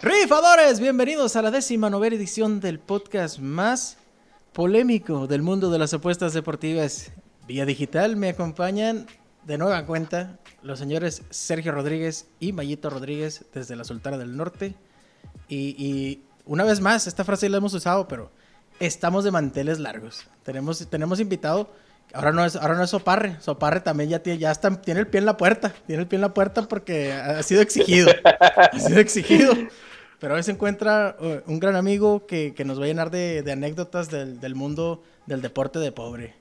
Rifadores, bienvenidos a la décima novena edición del podcast más polémico del mundo de las apuestas deportivas. Vía digital me acompañan de nueva cuenta los señores Sergio Rodríguez y Mayito Rodríguez desde la Sultana del Norte. Y, y una vez más, esta frase la hemos usado, pero estamos de manteles largos. Tenemos, tenemos invitado, ahora no es, ahora no es Soparre, Soparre también ya, tiene, ya está, tiene el pie en la puerta, tiene el pie en la puerta porque ha sido exigido, ha sido exigido. Pero hoy se encuentra uh, un gran amigo que, que nos va a llenar de, de anécdotas del, del, mundo del deporte de pobre.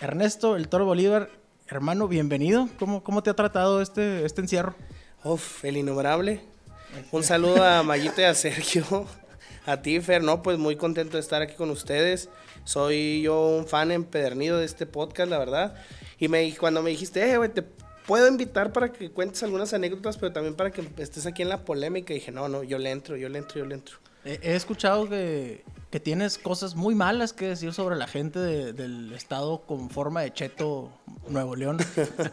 Ernesto, el Toro Bolívar, hermano, bienvenido. ¿Cómo, cómo te ha tratado este, este encierro? Uf, el innumerable. Un saludo a Mayito y a Sergio. A ti, Fer, no, pues muy contento de estar aquí con ustedes. Soy yo un fan empedernido de este podcast, la verdad. Y me, cuando me dijiste, eh, güey, te puedo invitar para que cuentes algunas anécdotas, pero también para que estés aquí en la polémica. Dije, no, no, yo le entro, yo le entro, yo le entro. He escuchado que, que, tienes cosas muy malas que decir sobre la gente de, del estado con forma de cheto Nuevo León.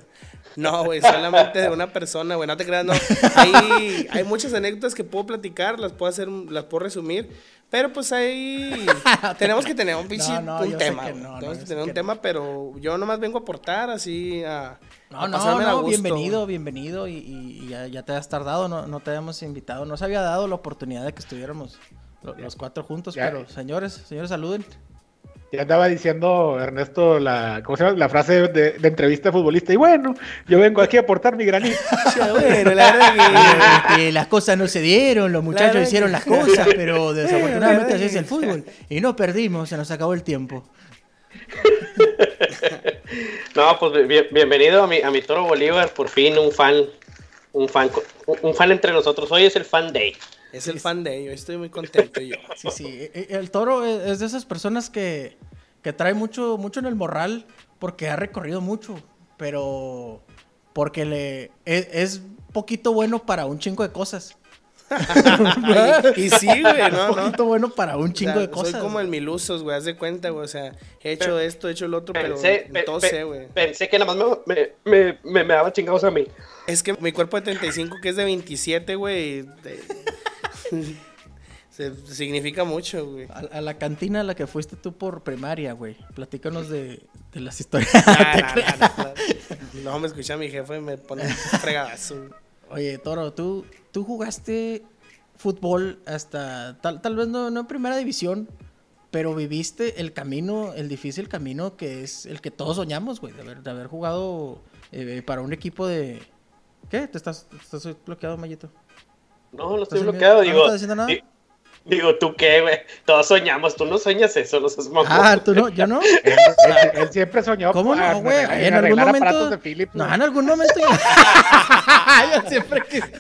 no, güey, solamente de una persona, güey, no te creas, no. Hay, hay muchas anécdotas que puedo platicar, las puedo hacer, las puedo resumir, pero pues ahí tenemos que tener un, no, no, un tema. Que no, tenemos que tener un que tema, pero yo nomás vengo a aportar así a. No, a no, no, bienvenido, bienvenido. Y, y ya, ya, te has tardado, no, no te habíamos invitado. No se había dado la oportunidad de que estuviéramos los, los cuatro juntos, ya. pero señores, señores, saluden. Ya andaba diciendo Ernesto la, ¿cómo se llama? la frase de, de, entrevista de futbolista. Y bueno, yo vengo aquí a aportar mi granito. bueno, la verdad que, que, las cosas no se dieron, los muchachos hicieron las cosas, pero desafortunadamente así es el fútbol. Y no perdimos, se nos acabó el tiempo. no, pues bien, bienvenido a mi, a mi Toro Bolívar, por fin un fan, un fan, un fan entre nosotros. Hoy es el fan day. Es el fan de ellos, estoy muy contento yo. Sí, sí, el toro es de esas personas que, que trae mucho, mucho en el morral porque ha recorrido mucho, pero porque le es, es poquito bueno para un chingo de cosas. y, y, sí, güey, no, un poquito no. bueno para un chingo o sea, de cosas. Soy como el milusos, güey, haz de cuenta, güey, o sea, he hecho pero, esto, he hecho lo otro, pensé, pero todo sé, güey. Pensé que nada más me, me, me, me daba chingados a mí. Es que mi cuerpo de 35, que es de 27, güey, Se, significa mucho, güey. A, a, la cantina a la que fuiste tú por primaria, güey. Platícanos de, de las historias. Nah, nah, no, me escucha mi jefe y me pone fregadazo. Oye, Toro, ¿tú, tú jugaste fútbol hasta, tal, tal vez no, no en primera división, pero viviste el camino, el difícil camino que es el que todos soñamos, güey, de haber, de haber jugado eh, para un equipo de... ¿Qué? ¿Te estás, estás bloqueado, Mayito? No, no estoy bloqueado, digo. ¿No estás diciendo nada? Digo, ¿tú qué, güey? Todos soñamos, tú no sueñas eso, no seas mamón. Ah, ¿tú no? ¿Yo no? él, él, él, siempre soñó. ¿Cómo no, güey? En, en, algún momento. De Philip, no, en algún momento. yo, yo, siempre quise,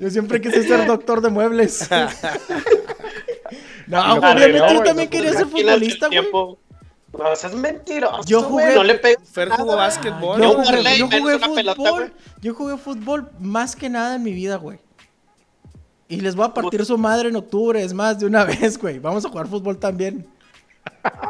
yo siempre quise ser doctor de muebles. no, no, obviamente no, yo también quería ser futbolista, güey. No, seas mentiroso. Yo jugué. No le pegué. Fer jugó básquetbol. Yo jugué, yo jugué fútbol. Pelota, yo jugué fútbol más que nada en mi vida, güey. Y les voy a partir su madre en octubre, es más, de una vez, güey. Vamos a jugar fútbol también.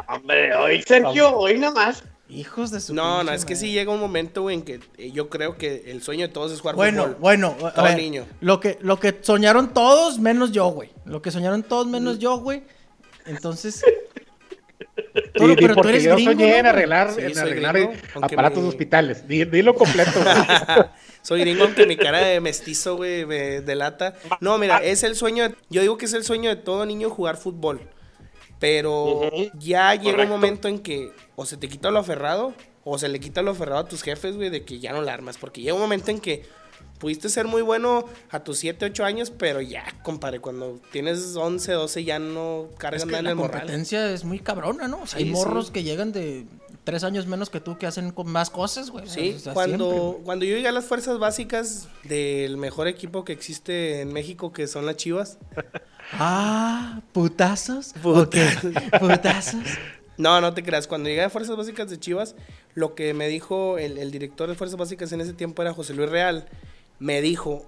Hombre, hoy, Sergio, hoy nada más. Hijos de su No, no, es que sí llega un momento, güey, en que eh, yo creo que el sueño de todos es jugar bueno, fútbol. Bueno, Todo a ver, niño. Lo que, lo que soñaron todos, menos yo, güey. Lo que soñaron todos, menos yo, güey. Entonces. Toro, pero tú eres yo gringo, soñé ¿no? en arreglar, sí, en arreglar gringo, aparatos mi... hospitales. Dilo completo. soy gringo, aunque mi cara de mestizo, güey, me delata. No, mira, es el sueño. De, yo digo que es el sueño de todo niño jugar fútbol. Pero uh -huh. ya llega Correcto. un momento en que o se te quita lo aferrado o se le quita lo aferrado a tus jefes, güey, de que ya no la armas. Porque llega un momento en que pudiste ser muy bueno a tus 7, 8 años, pero ya, compadre, cuando tienes 11, 12 ya no es que nada en la el moral. competencia es muy cabrona, ¿no? O sea, sí, hay morros sí. que llegan de tres años menos que tú que hacen con más cosas, güey. Sí, o sea, cuando, siempre. cuando yo llegué a las fuerzas básicas del mejor equipo que existe en México, que son las Chivas. ah, putazos. Putas. Okay. putazos. No, no te creas. Cuando llegué a Fuerzas Básicas de Chivas, lo que me dijo el, el director de Fuerzas Básicas en ese tiempo era José Luis Real me dijo,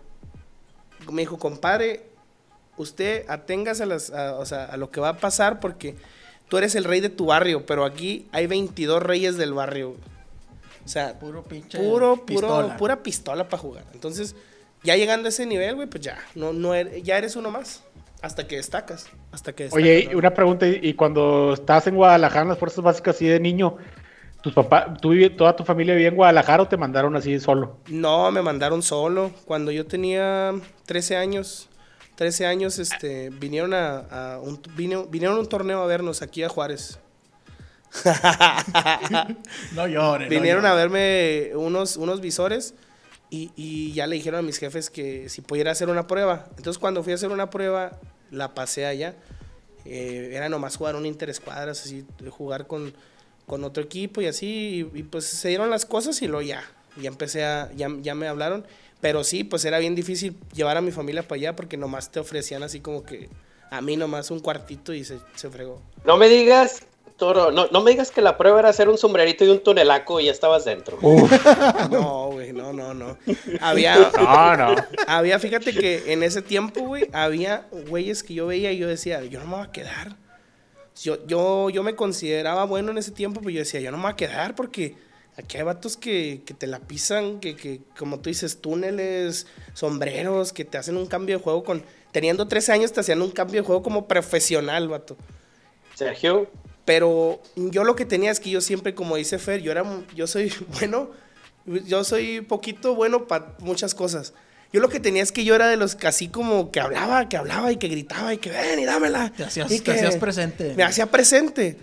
me dijo, compadre, usted aténgase a, las, a, o sea, a lo que va a pasar porque tú eres el rey de tu barrio, pero aquí hay 22 reyes del barrio. O sea, Puro pinche puro, puro, pistola. pura pistola para jugar. Entonces, ya llegando a ese nivel, güey, pues ya, no, no er- ya eres uno más. Hasta que destacas. Hasta que destacas. Oye, una pregunta, y y cuando estás en Guadalajara en las fuerzas básicas así de niño, tus papás, tú toda tu familia vivía en Guadalajara o te mandaron así solo? No, me mandaron solo. Cuando yo tenía 13 años, 13 años, este, vinieron a, a un, vino- vinieron a un torneo a vernos aquí a Juárez. No llores. no Vinieron a llores. verme unos, unos visores y, y ya le dijeron a mis jefes que si pudiera hacer una prueba. Entonces cuando fui a hacer una prueba, la pasé allá. Eh, era nomás jugar un interescuadras, así, jugar con, con otro equipo y así. Y, y, pues se dieron las cosas y luego ya. Ya empecé a, ya, ya me hablaron. Pero sí, pues era bien difícil llevar a mi familia para allá porque nomás te ofrecían así como que a mí nomás un cuartito y se, se fregó. No me digas, Toro, no, no me digas que la prueba era hacer un sombrerito y un tunelaco y ya estabas dentro. No, güey, no, no, no. Había, No, no. Había, fíjate que en ese tiempo, güey, había güeyes que yo veía y yo decía, yo no me voy a quedar. Yo, yo, yo me consideraba bueno en ese tiempo, pero yo decía, yo no me voy a quedar porque aquí hay vatos que, que te la pisan, que, que, como tú dices, túneles, sombreros, que te hacen un cambio de juego con... Teniendo 13 años te hacían un cambio de juego como profesional, vato. Sergio, Pero yo lo que tenía es que yo siempre, como dice Fer, yo, era, yo soy bueno, yo soy poquito bueno para muchas cosas. Yo lo que tenía es que yo era de los que así como que hablaba, que hablaba y que gritaba y que ven y dámela. Te hacías- Y te que hacías presente. Me hacía presente.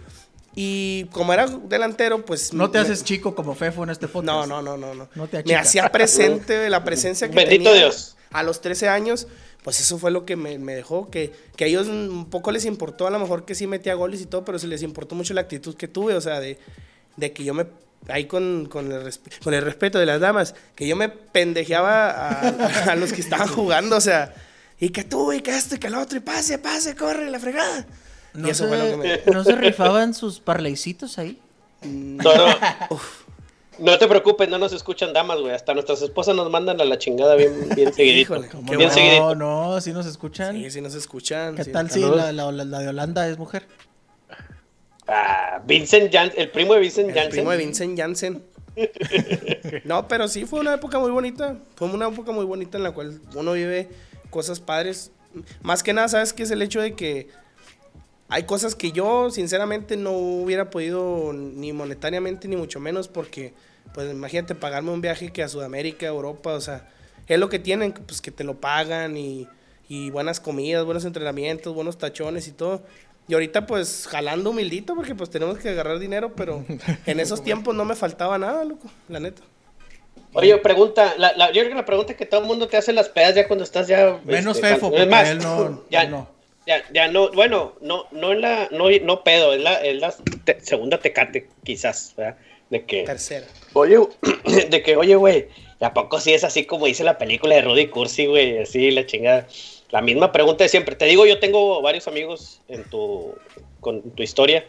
Y como era delantero, pues... No te me- haces chico como Fefo en este podcast. No, no, no, no. no. No te me hacía presente la presencia que Bendito tenía Dios. a los 13 años. Pues eso fue lo que me, me dejó, que, que a ellos un poco les importó, a lo mejor que sí metía goles y todo, pero sí les importó mucho la actitud que tuve, o sea, de, de que yo me, ahí con, con, el, resp- con el respeto de las damas, que yo me pendejeaba a, a- a los que estaban jugando, o sea, y que tú, y que esto, y que el otro, y pase, pase, corre, la fregada. ¿No, y eso se, fue lo que me... ¿No se rifaban sus parleycitos ahí? Toro, no te preocupes, no nos escuchan damas, güey. Hasta nuestras esposas nos mandan a la chingada bien, bien seguidito. Híjole, ¿Cómo qué bien no? seguidito. No, sí nos escuchan. Sí, sí nos escuchan. ¿Qué sí. tal si Saludos. la, la- la- la de Holanda es mujer? Ah, Vincent Jan, el primo de Vincent El Janssen. primo de Vincent Janssen. no, pero sí fue una época muy bonita. Fue una época muy bonita en la cual uno vive cosas padres. Más que nada, ¿sabes qué es el hecho de que hay cosas que yo, sinceramente, no hubiera podido ni monetariamente ni mucho menos porque, pues imagínate pagarme un viaje que a Sudamérica, Europa, o sea, es lo que tienen, pues que te lo pagan y, y buenas comidas, buenos entrenamientos, buenos tachones y todo. Y ahorita pues jalando humildito porque pues tenemos que agarrar dinero, pero en esos tiempos no me faltaba nada, loco, la neta. Oye, pregunta, la, la- yo creo que la pregunta que todo el mundo te hace en las pedas ya cuando estás ya... Menos este, Fefo, es porque más, él no- Ya, él no. ya, ya no, bueno, no, no en la, no, no pedo, es la, es la te- segunda tecate, quizás, ¿verdad? De que... Tercera. Oye, de que, oye, güey, ¿a poco sí es así como dice la película de Rudy Cursi, güey? Así, la chingada. La misma pregunta de siempre. Te digo, yo tengo varios amigos en tu, con tu historia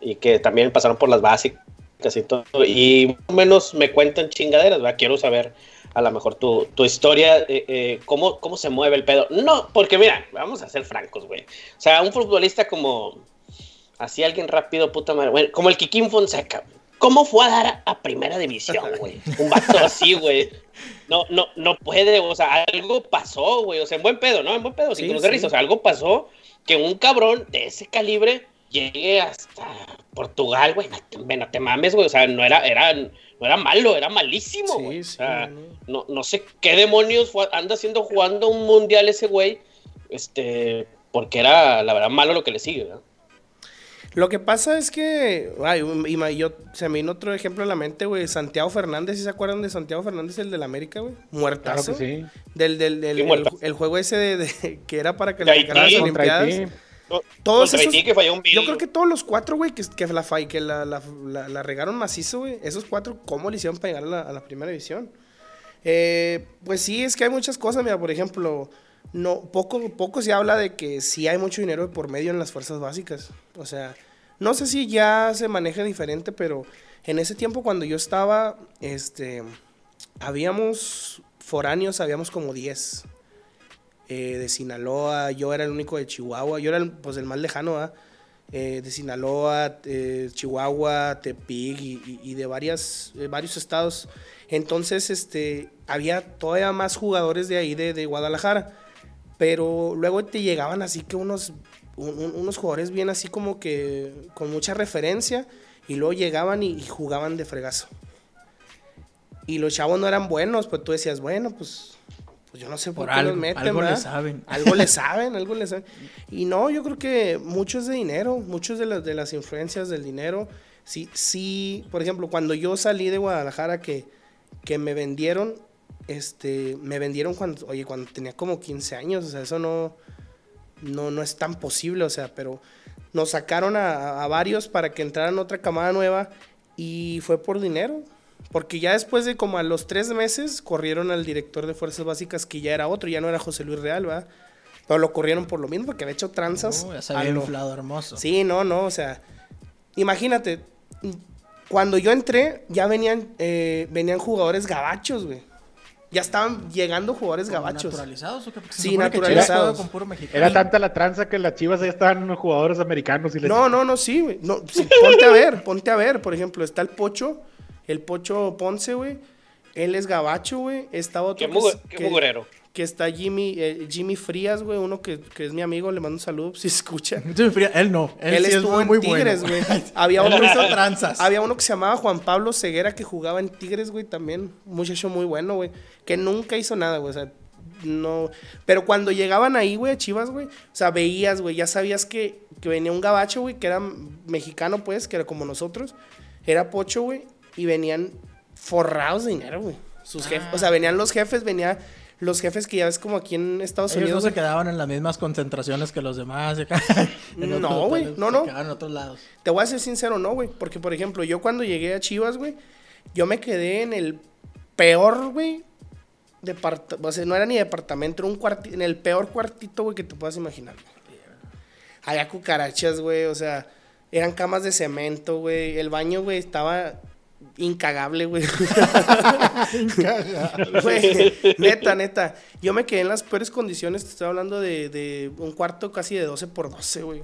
y que también pasaron por las básicas y todo. Y menos me cuentan chingaderas, ¿verdad? Quiero saber a lo mejor tu, tu historia, eh, eh, cómo, cómo se mueve el pedo. No, porque mira, vamos a ser francos, güey. O sea, un futbolista como, así alguien rápido, puta madre, como el Kikín Fonseca, ¿Cómo fue a dar a primera división, güey? Un vato así, güey. No, no, no puede, o sea, algo pasó, güey. O sea, en buen pedo, ¿no? En buen pedo, sin Sí, conocer sí. O sea, algo pasó que un cabrón de ese calibre llegue hasta Portugal, güey. No, te- no te mames, güey. O sea, no era, era, no era malo, era malísimo, Sí, güey. o sea, no. no, no sé qué demonios fue- anda haciendo jugando un mundial ese güey. Este, porque era, la verdad, malo lo que le sigue, ¿verdad? Lo que pasa es que, ay, y yo, se me vino otro ejemplo a la mente, güey, Santiago Fernández, ¿sí se acuerdan de Santiago Fernández, el del América, güey? Claro Muertazo. que sí. Del, del, del Sí, el, juego ese de, de- que era para que las Olimpiadas. Todos esos- que falló un Yo creo que todos los cuatro, güey, que, que, la, que la, la- la- la regaron macizo, güey. Esos cuatro, ¿cómo le hicieron para llegar a la, a la primera división? Eh, pues sí, es que hay muchas cosas. Mira, por ejemplo, no, poco, poco se habla de que sí hay mucho dinero por medio en las fuerzas básicas. O sea, no sé si ya se maneja diferente, pero en ese tiempo cuando yo estaba, este, habíamos foráneos, habíamos como 10 eh, de Sinaloa, yo era el único de Chihuahua, yo era el, pues el más lejano, ¿verdad? eh, de Sinaloa, eh, Chihuahua, Tepic y, y de varias, eh, varios estados. Entonces, este, había todavía más jugadores de ahí, de, de Guadalajara. Pero luego te llegaban así que unos, un- un- unos jugadores bien así como que con mucha referencia. Y luego llegaban y, y jugaban de fregazo. Y los chavos no eran buenos, pues tú decías, bueno, pues, pues yo no sé por, Por qué algo, los meten, algo le ¿verdad? saben. Algo le saben, algo le saben. Y no, yo creo que mucho es de dinero, muchos de las, de las influencias del dinero. Sí, sí, por ejemplo, cuando yo salí de Guadalajara que, que me vendieron, este, me vendieron cuando, oye, cuando tenía como 15 años, o sea, eso no, no, no es tan posible, o sea, pero nos sacaron a, a varios para que entraran otra camada nueva y fue por dinero. Porque ya después de como a los tres meses corrieron al director de Fuerzas Básicas, que ya era otro, ya no era José Luis Real, ¿verdad? Pero lo corrieron por lo mismo, porque había hecho tranzas. Oh, ya se había inflado hermoso. Sí, no, no, o sea, imagínate, cuando yo entré, ya venían, eh, venían jugadores gabachos, güey. Ya estaban llegando jugadores gabachos. ¿Naturalizados o qué? Porque se Sí, naturalizados. con puro mexicano. Era tanta la tranza que las chivas ya estaban jugadores americanos y les... No, no, no, sí, güey. No, sí, ponte a ver, ponte a ver. Por ejemplo, está el Pocho, el Pocho Ponce, güey. Él es gabacho, güey. Está otro Qué, que, mugu- es- qué que- mugrero. Que está Jimmy, eh, Jimmy Frías, güey. Uno que, que es mi amigo, le mando un saludo si escucha. Sí, me fría- Él no. Él, Él, sí es estuvo muy, en muy Tigres, bueno, güey. Había Él uno, hizo tranzas. había uno que se llamaba Juan Pablo Ceguera que jugaba en Tigres, güey, también. Un muchacho muy bueno, güey. Que nunca hizo nada, güey. O sea, no. Pero cuando llegaban ahí, güey, a Chivas, güey. O sea, veías, güey. Ya sabías que, que venía un gabacho, güey, que era mexicano, pues, que era como nosotros. Era pocho, güey. Y venían forrados de dinero, güey. Sus Ah. jefes. O sea, venían los jefes, venía. Los jefes que ya ves como aquí en Estados Ellos no Unidos. se güey. quedaban en las mismas concentraciones que los demás. No, güey, no, se no. quedaban en otros lados. Te voy a ser sincero, no, güey. Porque, por ejemplo, yo cuando llegué a Chivas, güey, yo me quedé en el peor, güey, o sea, no era ni departamento, era un cuartito, en el peor cuartito, güey, que te puedas imaginar. güey. Había cucarachas, güey, o sea, eran camas de cemento, güey. El baño, güey, estaba incagable, güey. Güey, neta, neta. Yo me quedé en las peores condiciones, te estoy hablando de, de un cuarto casi de 12 por 12, güey.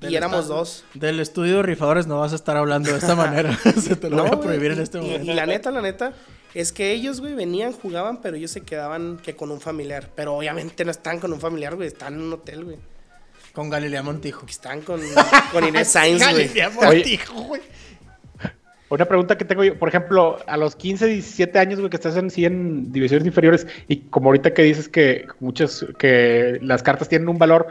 Del Y éramos estado- dos. Del estudio de rifadores no vas a estar hablando de esta manera. Se te lo voy a prohibir en este momento. Y, la neta, la neta, es que ellos, güey, venían, jugaban, pero ellos se quedaban que con un familiar. Pero obviamente no están con un familiar, güey, están en un hotel, güey. Con Galilea Montijo. Están con, con Inés Sainz, güey. Galilea. Montijo, güey. Una pregunta que tengo yo, por ejemplo, a los 15, 17 años, güey, que estás en, sí divisiones inferiores, y como ahorita que dices que muchas, que las cartas tienen un valor,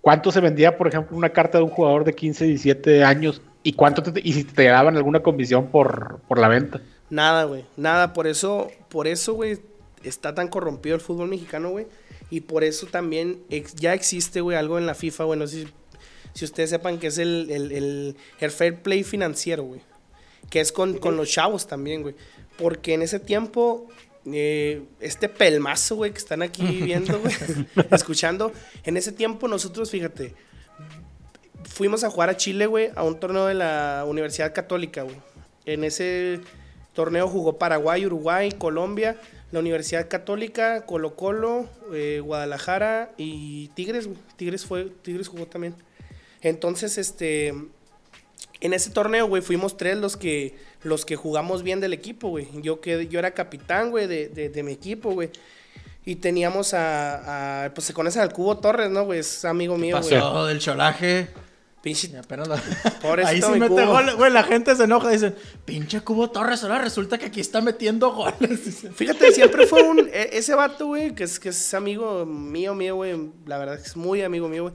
¿cuánto se vendía, por ejemplo, una carta de un jugador de 15, 17 años? ¿Y cuánto te- y si te daban alguna comisión por, por la venta? Nada, güey. Nada. Por eso, por eso, güey, está tan corrompido el fútbol mexicano, güey. Y por eso también ya existe, güey, algo en la FIFA, güey. No sé si, ustedes sepan que es el, el, el fair play financiero, güey. Que es con, con los chavos también, güey. Porque en ese tiempo, eh, este pelmazo, güey, que están aquí viendo, güey, escuchando, en ese tiempo nosotros, fíjate, fuimos a jugar a Chile, güey, a un torneo de la Universidad Católica, güey. En ese torneo jugó Paraguay, Uruguay, Colombia, la Universidad Católica, Colo Colo, eh, Guadalajara y Tigres, güey. Tigres fue, Tigres jugó también. Entonces, este, en ese torneo, güey, fuimos tres los que, los que jugamos bien del equipo, güey. Yo, que, yo era capitán, güey, de, de, de mi equipo, güey. Y teníamos a, a, pues se conocen al Cubo Torres, ¿no, güey? Es amigo mío, güey. Pasó del cholaje. Pinche apenas la- Ahí sí mete Cubo. gol, güey. La gente se enoja. Dicen, pinche Cubo Torres. Ahora resulta que aquí está metiendo goles. Fíjate, siempre fue un. e- Ese vato, güey, que es, que es amigo mío, mío, güey. La verdad que es muy amigo mío, güey.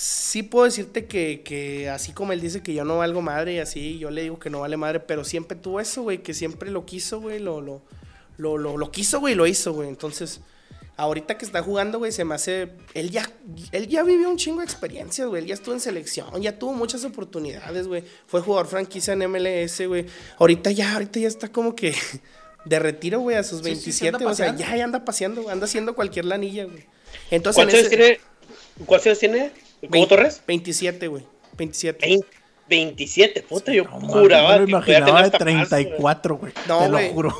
Sí puedo decirte que, que así como él dice que yo no valgo madre y así, yo le digo que no vale madre, pero siempre tuvo eso, güey, que siempre lo quiso, güey, lo, lo, lo, lo, lo quiso, güey, lo hizo, güey. Entonces, ahorita que está jugando, güey, se me hace. Él ya, él ya vivió un chingo de experiencias, güey. Él ya estuvo en selección, ya tuvo muchas oportunidades, güey. Fue jugador franquicia en MLS, güey. Ahorita ya, ahorita ya está como que de retiro, güey, a sus Sí, sí, se 27. anda o sea, ya, ya anda paseando, anda haciendo cualquier lanilla, güey. Entonces, en ¿Cuántos años ese- tiene? ¿Cuántos años tiene? ¿Cómo Torres? 27, güey. 27. Vein- 27, puta, yo No, juraba yo lo que podía imaginaba de hasta más, güey. 34, güey. No, Te lo juro.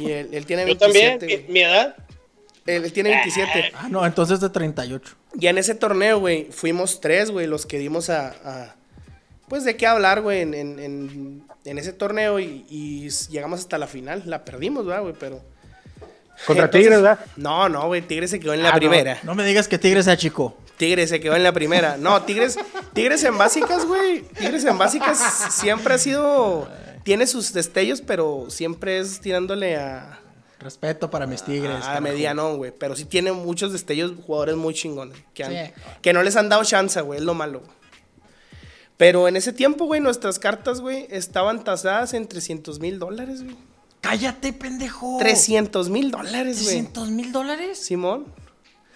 Y él, él tiene Yo también, 27, mi, edad. Él tiene 27. Ah, no, entonces de 38. Y en ese torneo, güey, fuimos tres, güey, los que dimos a, a- Pues de qué hablar, güey, en, en, en- en ese torneo y, y llegamos hasta la final. La perdimos, ¿verdad, güey? Pero... Contra Entonces- Tigres, ¿verdad? No, no, güey, Tigres se quedó en la Ah, no. primera. No me digas que Tigres se achicó. Tigres se quedó en la primera. No, Tigres, Tigres en básicas, güey. Tigres en básicas siempre ha sido. Tiene sus destellos, pero siempre es tirándole a, Respeto para mis Tigres. a carajo. mediano, güey. Pero sí tiene muchos destellos, jugadores muy chingones. Que, han- Sí. que no les han dado chance, güey. Es lo malo. güey. Pero en ese tiempo, güey, nuestras cartas, güey, estaban tasadas en 300 mil dólares, güey. Cállate, pendejo. 300 mil dólares, güey. 300 mil dólares. Simón.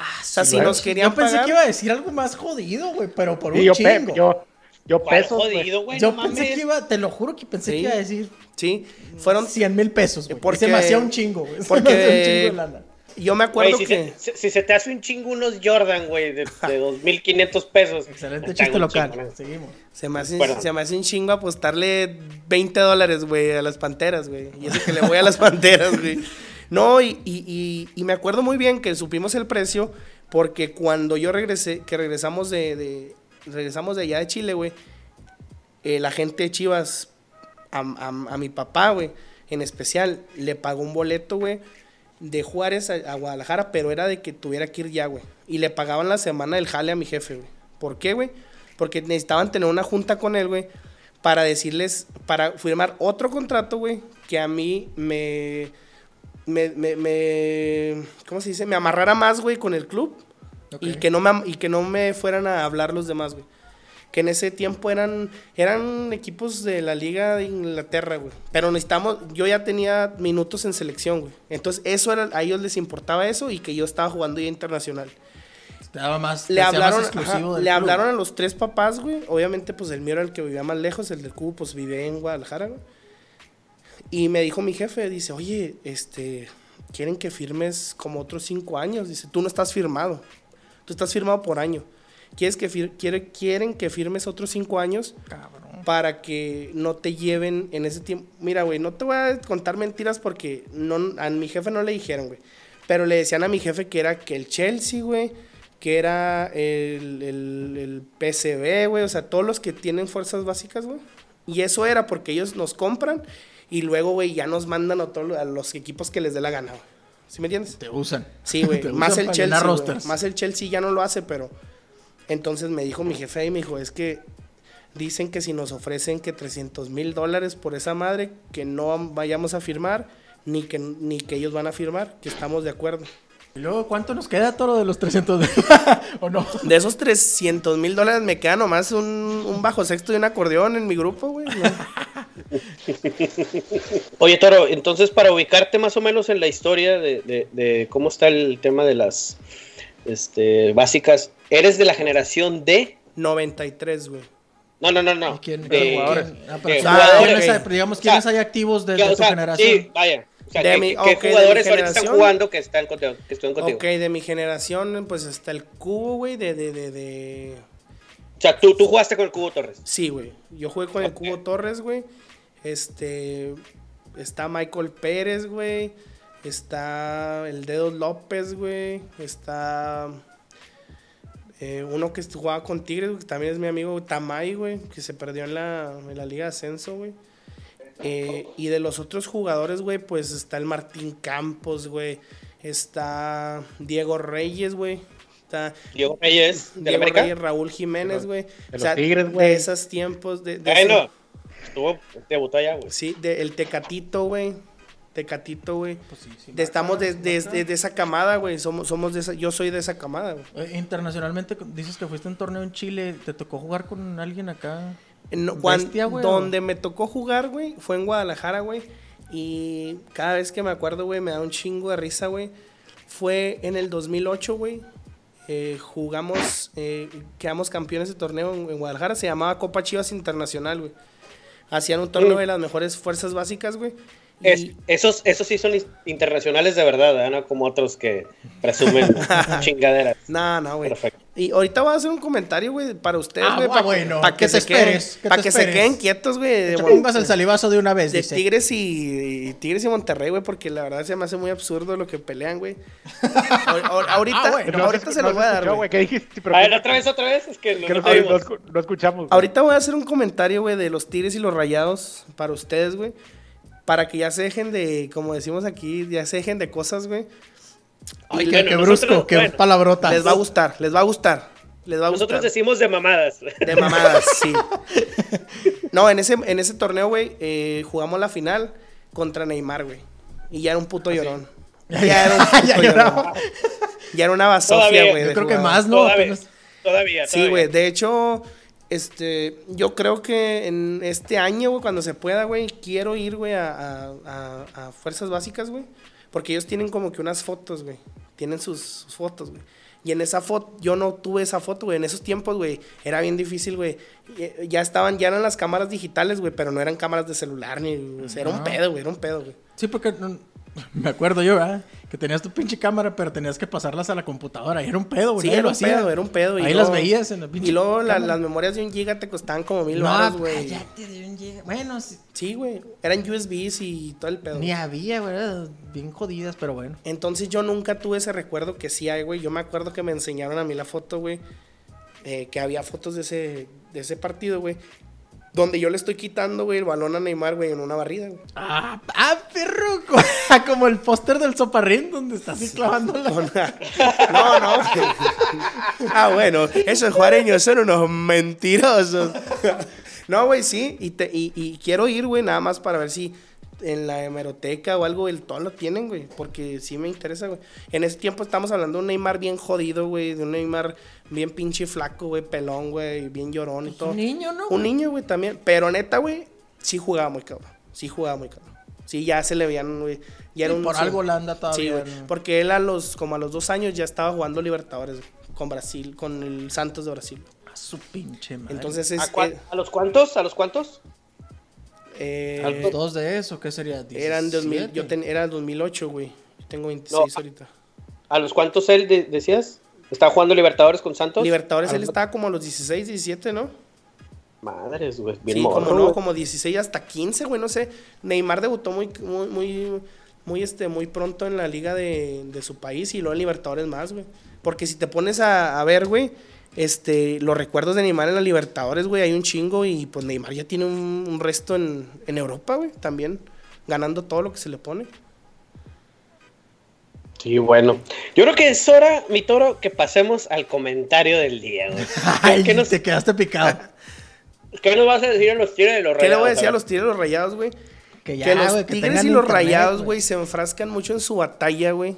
Ah, O sea, sí, si güey. nos querían Yo pensé pagar- que iba a decir algo más jodido, güey, pero por Sí, un yo, pe- chingo. yo, yo ¿Cuál pesos, güey. jodido, güey? Yo no pensé mames. que iba, te lo juro que pensé Sí. que iba a decir Sí. Fueron 100 mil pesos, güey. Porque- Se me hacía un chingo, güey. Se me porque- hacía un chingo de lana. Yo me acuerdo si, que. se, si- se te hace un chingo unos Jordan, güey, de, de 2.500 pesos. Excelente chiste local. chingo, ¿no? Seguimos. Se me, hace, Bueno. se me hace un chingo apostarle 20 dólares, güey, a las panteras, güey. Y eso que le voy a las panteras, güey. No, y, y- y- y me acuerdo muy bien que supimos el precio porque cuando yo regresé, que regresamos de, de- regresamos de allá de Chile, güey, eh, la gente de Chivas, a, a- a mi papá, güey, en especial, le pagó un boleto, güey, de Juárez a, a Guadalajara, pero era de que tuviera que ir ya, güey. Y le pagaban la semana del jale a mi jefe, güey. ¿Por qué, güey? Porque necesitaban tener una junta con él, güey, para decirles, para firmar otro contrato, güey, que a mí me, me, me, me- ¿cómo se dice? Me amarrara más, güey, con el club y, que no me, y que no me fueran a hablar los demás, güey. Que en ese tiempo eran, eran equipos de la Liga de Inglaterra, güey. Pero necesitamos, yo ya tenía minutos en selección, güey. Entonces, eso era, a ellos les importaba eso y que yo estaba jugando ya internacional. Estaba más, Le más hablaron, ajá, del le club. hablaron a los tres papás, güey. Obviamente, pues el mío era el que vivía más lejos, el del cubo, pues vivía en Guadalajara, güey. Y me dijo mi jefe, dice, oye, este, quieren que firmes como otros cinco años. Dice, tú no estás firmado. Tú estás firmado por año. ¿Quieres que fir- quiere, quieren que firmes otros cinco años Cabrón. para que no te lleven en ese tiempo. Mira, güey, no te voy a contar mentiras porque no, a mi jefe no le dijeron, güey. Pero le decían a mi jefe que era que el Chelsea, güey, que era el, el, el PCB, güey, o sea, todos los que tienen fuerzas básicas, güey. Y eso era porque ellos nos compran y luego, güey, ya nos mandan a, todos a los equipos que les dé la gana, güey. ¿Sí me entiendes? Te usan. Sí, güey. Más el Chelsea. Más el Chelsea ya no lo hace, pero. Entonces me dijo mi jefe ahí, me dijo, es que dicen que si nos ofrecen que 300 mil dólares por esa madre, que no vayamos a firmar, ni que, ni que ellos van a firmar, que estamos de acuerdo. ¿Y luego cuánto nos queda, Toro, de los 300? de- ¿O no? De esos 300 mil dólares me queda nomás un, un bajo sexto y un acordeón en mi grupo, güey. ¿no? Oye, Toro, entonces para ubicarte más o menos en la historia de, de- de cómo está el tema de las este, básicas, ¿eres de la generación de...? 93, güey. No, no, no, no. ¿Y quién- de, quién- jugadores. ah, pero sí, jugadores. ¿quiénes hay- digamos, O sea, ¿quiénes hay activos de, de o tu sea, generación? Sí, vaya. O sea, De ¿qué, mi- qué ok, de mi jugadores ahorita están jugando que están contigo? Que estuvieron contigo? Ok, de mi generación, pues está el cubo, güey, de, de, de, de... O sea, tú, tú jugaste con el Cubo Torres. Sí, güey. Yo jugué con el. Cubo Torres, güey. Este. Está Michael Pérez, güey. Está el Dedos López, güey. Está. eh, uno que jugaba con Tigres, que también es mi amigo Tamay, güey. Que se perdió en la, en la Liga de Ascenso, güey. Eh, y de los otros jugadores, güey, pues está el Martín Campos, güey. Está Diego Reyes, güey. Está Diego Reyes, de Diego América. Reyes, Raúl Jiménez, güey. de los Tigres, güey. De esos tiempos. De, de estuvo, debutó allá, güey. sí, de, el Tecatito, güey. Tecatito, güey. Pues sí, sí, estamos de- de esa camada, güey. Somos, somos de esa, yo soy de esa camada, güey. Eh, Internacionalmente, dices que fuiste a un torneo en Chile. ¿Te tocó jugar con alguien acá? No, Bestia, güey, donde me tocó jugar, güey, fue en Guadalajara, güey. Y cada vez que me acuerdo, güey, me da un chingo de risa, güey. Fue en el 2008, güey. Eh, jugamos, eh, quedamos campeones de torneo en, en Guadalajara. Se llamaba Copa Chivas Internacional, güey. Hacían un torneo de las mejores fuerzas básicas, güey. Esos, esos sí son internacionales de verdad, ¿no? Como otros que presumen chingaderas. No, no, güey. Y ahorita voy a hacer un comentario, güey, para ustedes, Ah, güey. ah, para bueno, que, pa' que se queden, esperes, que se queden quietos, güey. Te pongas el salivazo de una vez, De dice. Tigres y, y Tigres y Monterrey, güey, porque la verdad se me hace muy absurdo lo que pelean, güey. Ahor- ahorita Ah, bueno, No ahorita se- se no los voy a dar, escuchó, güey. ¿Qué dijiste? Pero A ver, otra vez, otra vez. Es que no, que no no, no no escuchamos. Ahorita voy a hacer un comentario, güey, de los Tigres y los Rayados para ustedes, güey. Para que ya se dejen de, como decimos aquí, ya se dejen de cosas, güey. Ay, qué, bueno, qué nosotros- brusco, qué bueno. palabrota. Les va a gustar, les va a gustar. Les va a Nosotros gustar. decimos de mamadas. De mamadas, sí. No, en ese, en ese torneo, güey, eh, jugamos la final contra Neymar, güey. Y ya era un puto llorón. Ya era un puto Ya llorón. lloraba. Ya era una basofia, güey. Yo creo que más, ¿no? Todavía, todavía, Sí, güey. De hecho, este, yo creo que en este año, güey, cuando se pueda, güey, quiero ir, güey, a, a- a- a Fuerzas Básicas, güey. Porque ellos tienen como que unas fotos, güey. Tienen sus, sus fotos, güey. Y en esa foto, yo no tuve esa foto, güey. En esos tiempos, güey, era bien difícil, güey. Y- Ya estaban, ya eran las cámaras digitales, güey, pero no eran cámaras de celular, ni, o sea, era un pedo, güey, era un pedo, güey. Sí, porque no- me acuerdo yo, ¿verdad? Que tenías tu pinche cámara, pero tenías que pasarlas a la computadora. Y era un pedo, güey. Sí, era un hacía. pedo, era un pedo. y Ahí luego- las veías en la pinche. Y luego la- las memorias de un giga te costaban como mil No, horas, güey. cállate de un giga. Bueno, sí, Sí, güey. Eran USBs y todo el pedo. ni había, güey. Bien jodidas, pero bueno. Entonces yo nunca tuve ese recuerdo que sí hay, güey. Yo me acuerdo que me enseñaron a mí la foto, güey. eh, que había fotos de ese, de ese partido, güey. Donde yo le estoy quitando, güey, el balón a Neymar, güey, en una barrida, güey. Ah, ah perro. Como el póster del soparrín donde está así clavando la. No, no. güey. Ah, bueno, esos juareños son unos mentirosos. No, güey, sí. Y, te- y, y quiero ir, güey, nada más para ver si en la hemeroteca o algo el todo lo tienen, güey. Porque sí me interesa, güey. En ese tiempo estamos hablando de un Neymar bien jodido, güey. De un Neymar bien pinche flaco, güey, pelón, güey, bien llorón y todo. Un niño, ¿no? Un güey? niño, güey, también. Pero neta, güey, sí jugaba muy cabrón. Sí jugaba muy cabrón. Sí, ya se le veían, güey. Ya era Sí, un por sí. algo la anda Sí, todavía. güey. ¿no? Porque él a los, como a los dos años ya estaba jugando Libertadores güey, con Brasil, con el Santos de Brasil. A su pinche madre. Entonces es. ¿A, eh, a los cuántos? ¿A los cuántos? Eh, ¿A los dos de eso? ¿Qué sería? eran 2000, 17? yo ten- era 2008, güey. Yo tengo 26 No. ahorita. ¿A los cuántos él de- decías? ¿Estaba jugando Libertadores con Santos? Libertadores Ah, él estaba como a los 16, 17, ¿no? Madres, güey. Bien sí, morro, como no, como 16 hasta 15, güey, no sé. Neymar debutó muy, muy, muy, muy, este, muy pronto en la liga de, de su país y luego en Libertadores más, güey. Porque si te pones a, a ver, güey, este, los recuerdos de Neymar en la Libertadores, güey, hay un chingo y pues Neymar ya tiene un, un resto en, en Europa, güey, también, ganando todo lo que se le pone. Sí, bueno. Yo creo que es hora, mi toro, que pasemos al comentario del día, güey. Ay, ¿Qué nos, te quedaste picado. qué nos vas a decir a los tiros de los ¿Qué le voy a Rayados? decir a los Tigres y los Rayados, güey? Que ya, que los güey, que Tigres tengan y los internet, Rayados, güey, se enfrascan mucho en su batalla, güey.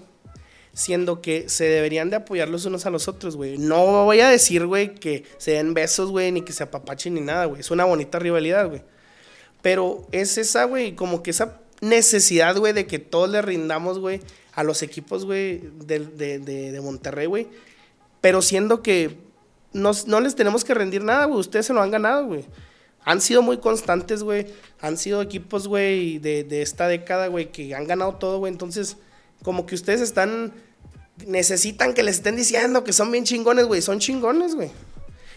Siendo que se deberían de apoyar los unos a los otros, güey. No voy a decir, güey, que se den besos, güey, ni que se apapachen ni nada, güey. Es una bonita rivalidad, güey. Pero es esa, güey, como que esa necesidad, güey, de que todos le rindamos, güey, a los equipos, güey, de, de, de, de Monterrey, güey. Pero siendo que nos- no les tenemos que rendir nada, güey. Ustedes se lo han ganado, güey. Han sido muy constantes, güey. Han sido equipos, güey, de, de esta década, güey, que han ganado todo, güey. Entonces, como que ustedes están... Necesitan que les estén diciendo que son bien chingones, güey. Son chingones, güey.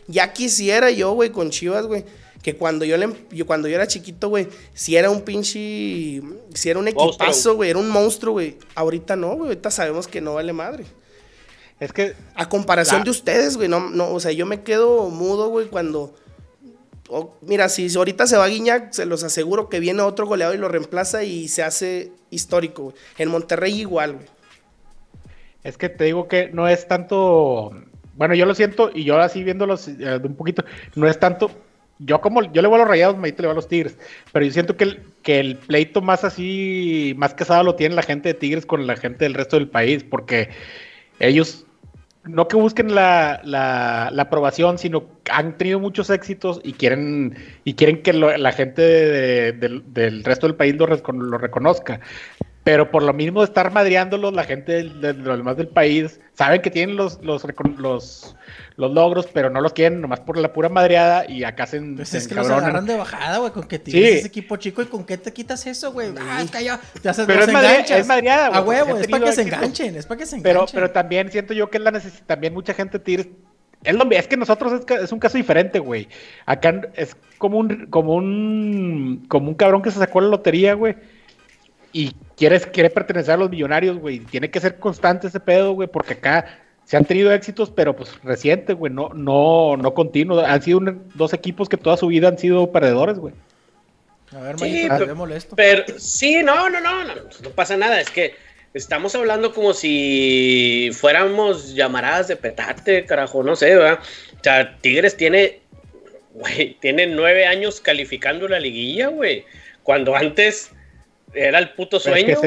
Ya quisiera yo, güey, con Chivas, güey. Que cuando yo, le, yo cuando yo era chiquito, güey, si era un pinche... Si era un equipazo, güey. Era un monstruo, güey. Ahorita no, güey. Ahorita sabemos que no vale madre. Es que A comparación La- de ustedes, güey, no, no, o sea, yo me quedo mudo, güey, cuando... mira, si ahorita se va Guiñac, se los aseguro que viene otro goleador y lo reemplaza y se hace histórico. En Monterrey igual. Es que te digo que no es tanto. Bueno, yo lo siento y yo así viéndolos eh, un poquito, no es tanto. Yo como yo le voy a los rayados, Mayito le voy a los tigres. Pero yo siento que el, que el pleito más así, más casado lo tiene la gente de Tigres con la gente del resto del país, porque ellos no que busquen la, la, la aprobación, sino han tenido muchos éxitos y quieren, y quieren que lo- la gente de- del- resto del país lo reconozca. Pero por lo mismo de estar madreándolos, la gente de, los demás del país saben que tienen los, los, los, los, logros, pero no los quieren nomás por la pura madreada y acá se, pues es que los agarran de bajada, güey, con que tienes ese equipo chico y con qué te quitas eso, güey. Ah, es que ya te haces Pero es, es, madreada, güey. A huevo, es para que se enganchen, es para que se enganchen. Pero, pero también siento yo que es la necesidad, también mucha gente tira es, lo, es que nosotros es, es un caso diferente, güey. Acá es como un, como un, como un cabrón que se sacó la lotería, güey y quiere, quiere pertenecer a los millonarios, güey. Tiene que ser constante ese pedo, güey, porque acá se han tenido éxitos, pero pues recientes, güey, no, no, no continuo. Han sido dos equipos que toda su vida han sido perdedores, güey. A ver, sí, pero, molesto. Pero sí, no, no, no, no, no pasa nada. Es que estamos hablando como si fuéramos llamaradas de petate, carajo, no sé, ¿verdad? O sea, Tigres tiene, güey, tiene nueve años calificando la liguilla, güey. Cuando antes era el puto sueño,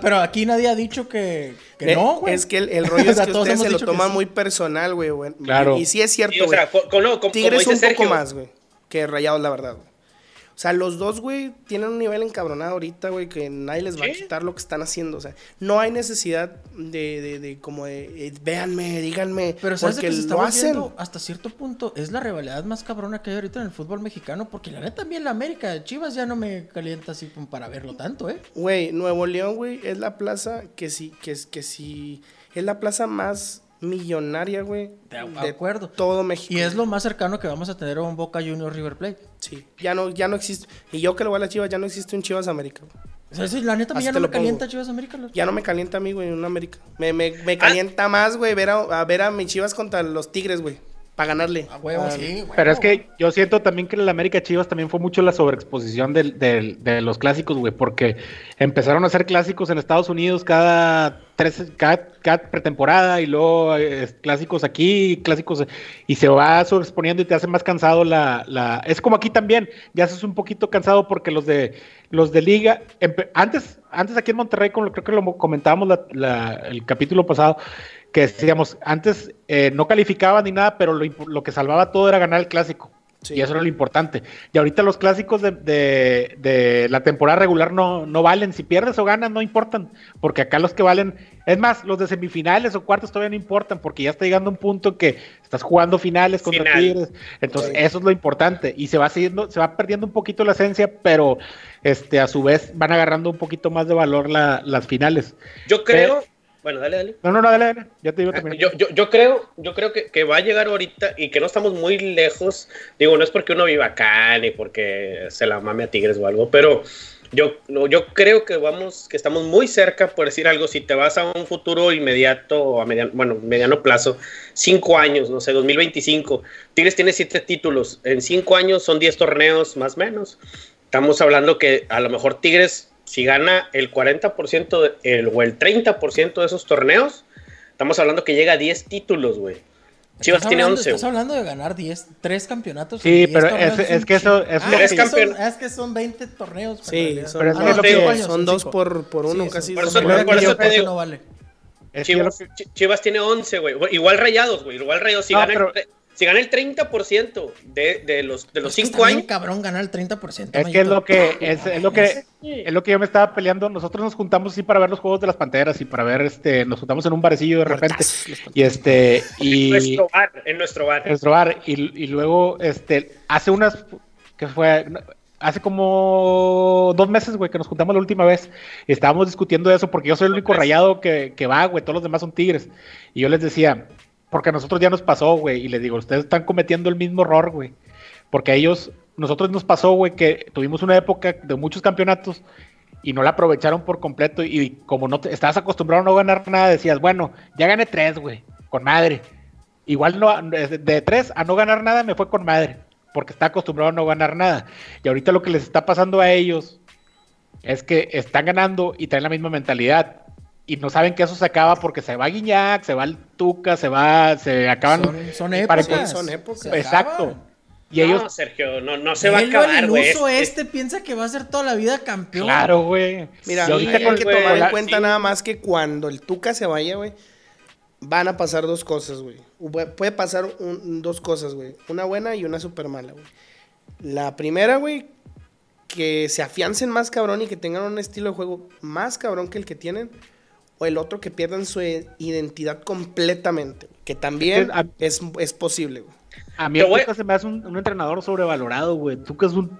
pero aquí nadie ha dicho que, que no, güey. Es que el, rollo es que ustedes se lo toman muy personal, güey. Claro. Y, sí es cierto, güey. o sea, Tigres un poco más, güey, que Rayados, la verdad, güey. O sea, los dos, güey, tienen un nivel encabronado ahorita, güey, que nadie les va a quitar lo que están haciendo. O sea, no hay necesidad de, de, de como de, eh, véanme, díganme. Pero ¿sabes porque que se está lo hacen. Hasta cierto punto es la rivalidad más cabrona que hay ahorita en el fútbol mexicano. Porque la neta, también la América, Chivas ya no me calienta así para verlo tanto, ¿eh? Güey, Nuevo León, güey, es la plaza que sí, que, es que sí, es la plaza más millonaria, güey. De, acuerdo. Todo México. Y es lo más cercano que vamos a tener a un Boca Junior River Plate. Sí, ya no, ya no existe. Y yo que lo voy a la Chivas, ya no existe un Chivas América. O sea, sí, la neta, ya no me calienta Chivas América. Ya no me calienta a mí, güey, en un América. Me, me, me ah. calienta más, güey, ver a, a, ver a mis Chivas contra los Tigres, güey para ganarle. A huevo, sí, Pero es que yo siento también que en el América Chivas también fue mucho la sobreexposición de, los clásicos, güey, porque empezaron a hacer clásicos en Estados Unidos cada tres, cada, pretemporada y luego eh, clásicos aquí, clásicos, y se va sobreexponiendo y te hace más cansado la, la, es como aquí también, ya haces un poquito cansado porque los de los de liga, antes, antes aquí en Monterrey, como creo que lo comentábamos el capítulo pasado, que decíamos, antes eh, no calificaban ni nada, pero lo, que salvaba todo era ganar el clásico. Y eso era lo importante. Y ahorita los clásicos de, la temporada regular no, no valen. Si pierdes o ganas, no importan. Porque acá los que valen, es más, los de semifinales o cuartos todavía no importan, porque ya está llegando un punto que estás jugando finales contra Tigres. Entonces, eso es lo importante. Y se va siguiendo, se va perdiendo un poquito la esencia, pero este, a su vez van agarrando un poquito más de valor las finales. Yo creo. Bueno, dale, dale. No, no, no, dale, dale. Ya te ah. Yo, yo, yo, creo, yo creo que, que, va a llegar ahorita y que no estamos muy lejos. Digo, no es porque uno viva acá ni porque se la mame a Tigres o algo, pero yo, yo creo que vamos, que estamos muy cerca, por decir algo, si te vas a un futuro inmediato o a mediano, bueno, mediano plazo, cinco años, no sé, 2025. Tigres tiene siete títulos. En cinco años son diez torneos más o menos. Estamos hablando que a lo mejor Tigres si gana el 40% el, o el 30% de esos torneos, estamos hablando que llega a 10 títulos, güey. Chivas tiene 11. Estás hablando de ganar 10, 3 campeonatos. Sí, pero es, que eso es, ah, es, que son, es que son 20 torneos. Sí, son, pero es que son dos por, por uno casi. Por eso, por eso te digo. No vale. Chivas, Chivas, tiene 11, güey. Igual rayados, güey. Igual rayados. Si no, gana pero, si gana el 30% de, de los de los 5 años. cabrón ganar el 30%. Es que es lo que es, es, lo que es lo que yo me estaba peleando. Nosotros nos juntamos así para ver los juegos de las panteras y para ver este nos juntamos en un barecillo de repente y este y en nuestro bar, en nuestro bar. En nuestro bar y, y luego este hace unas que fue hace como dos meses, güey, que nos juntamos la última vez. Y estábamos discutiendo eso porque yo soy el único rayado que, que va, güey, todos los demás son tigres. Y yo les decía, porque a nosotros ya nos pasó, güey, y les digo, ustedes están cometiendo el mismo error, güey. Porque a ellos, nosotros nos pasó, güey, que tuvimos una época de muchos campeonatos y no la aprovecharon por completo. Y como no te, estabas acostumbrado a no ganar nada, decías, bueno, ya gané tres, güey, con madre. Igual no, de tres a no ganar nada me fue con madre, porque está acostumbrado a no ganar nada. Y ahorita lo que les está pasando a ellos es que están ganando y traen la misma mentalidad y no saben que eso se acaba porque se va Guiñac, se va el Tuca, se va, se acaban. Son, épocas. son épocas. Exacto. Y ellos. No, Sergio, no, no se va a acabar, güey. El uso este piensa que va a ser toda la vida campeón. Claro, güey. Mira, hay que tomar en cuenta nada más que cuando el Tuca se vaya, güey, van a pasar dos cosas, güey. Puede pasar dos cosas, güey. Una buena y una súper mala, güey. La primera, güey, que se afiancen más cabrón y que tengan un estilo de juego más cabrón que el que tienen, o el otro que pierdan su identidad completamente, que también es, es, posible. Güey. A mí Tuca se me hace un, entrenador sobrevalorado, güey. Tuca es un...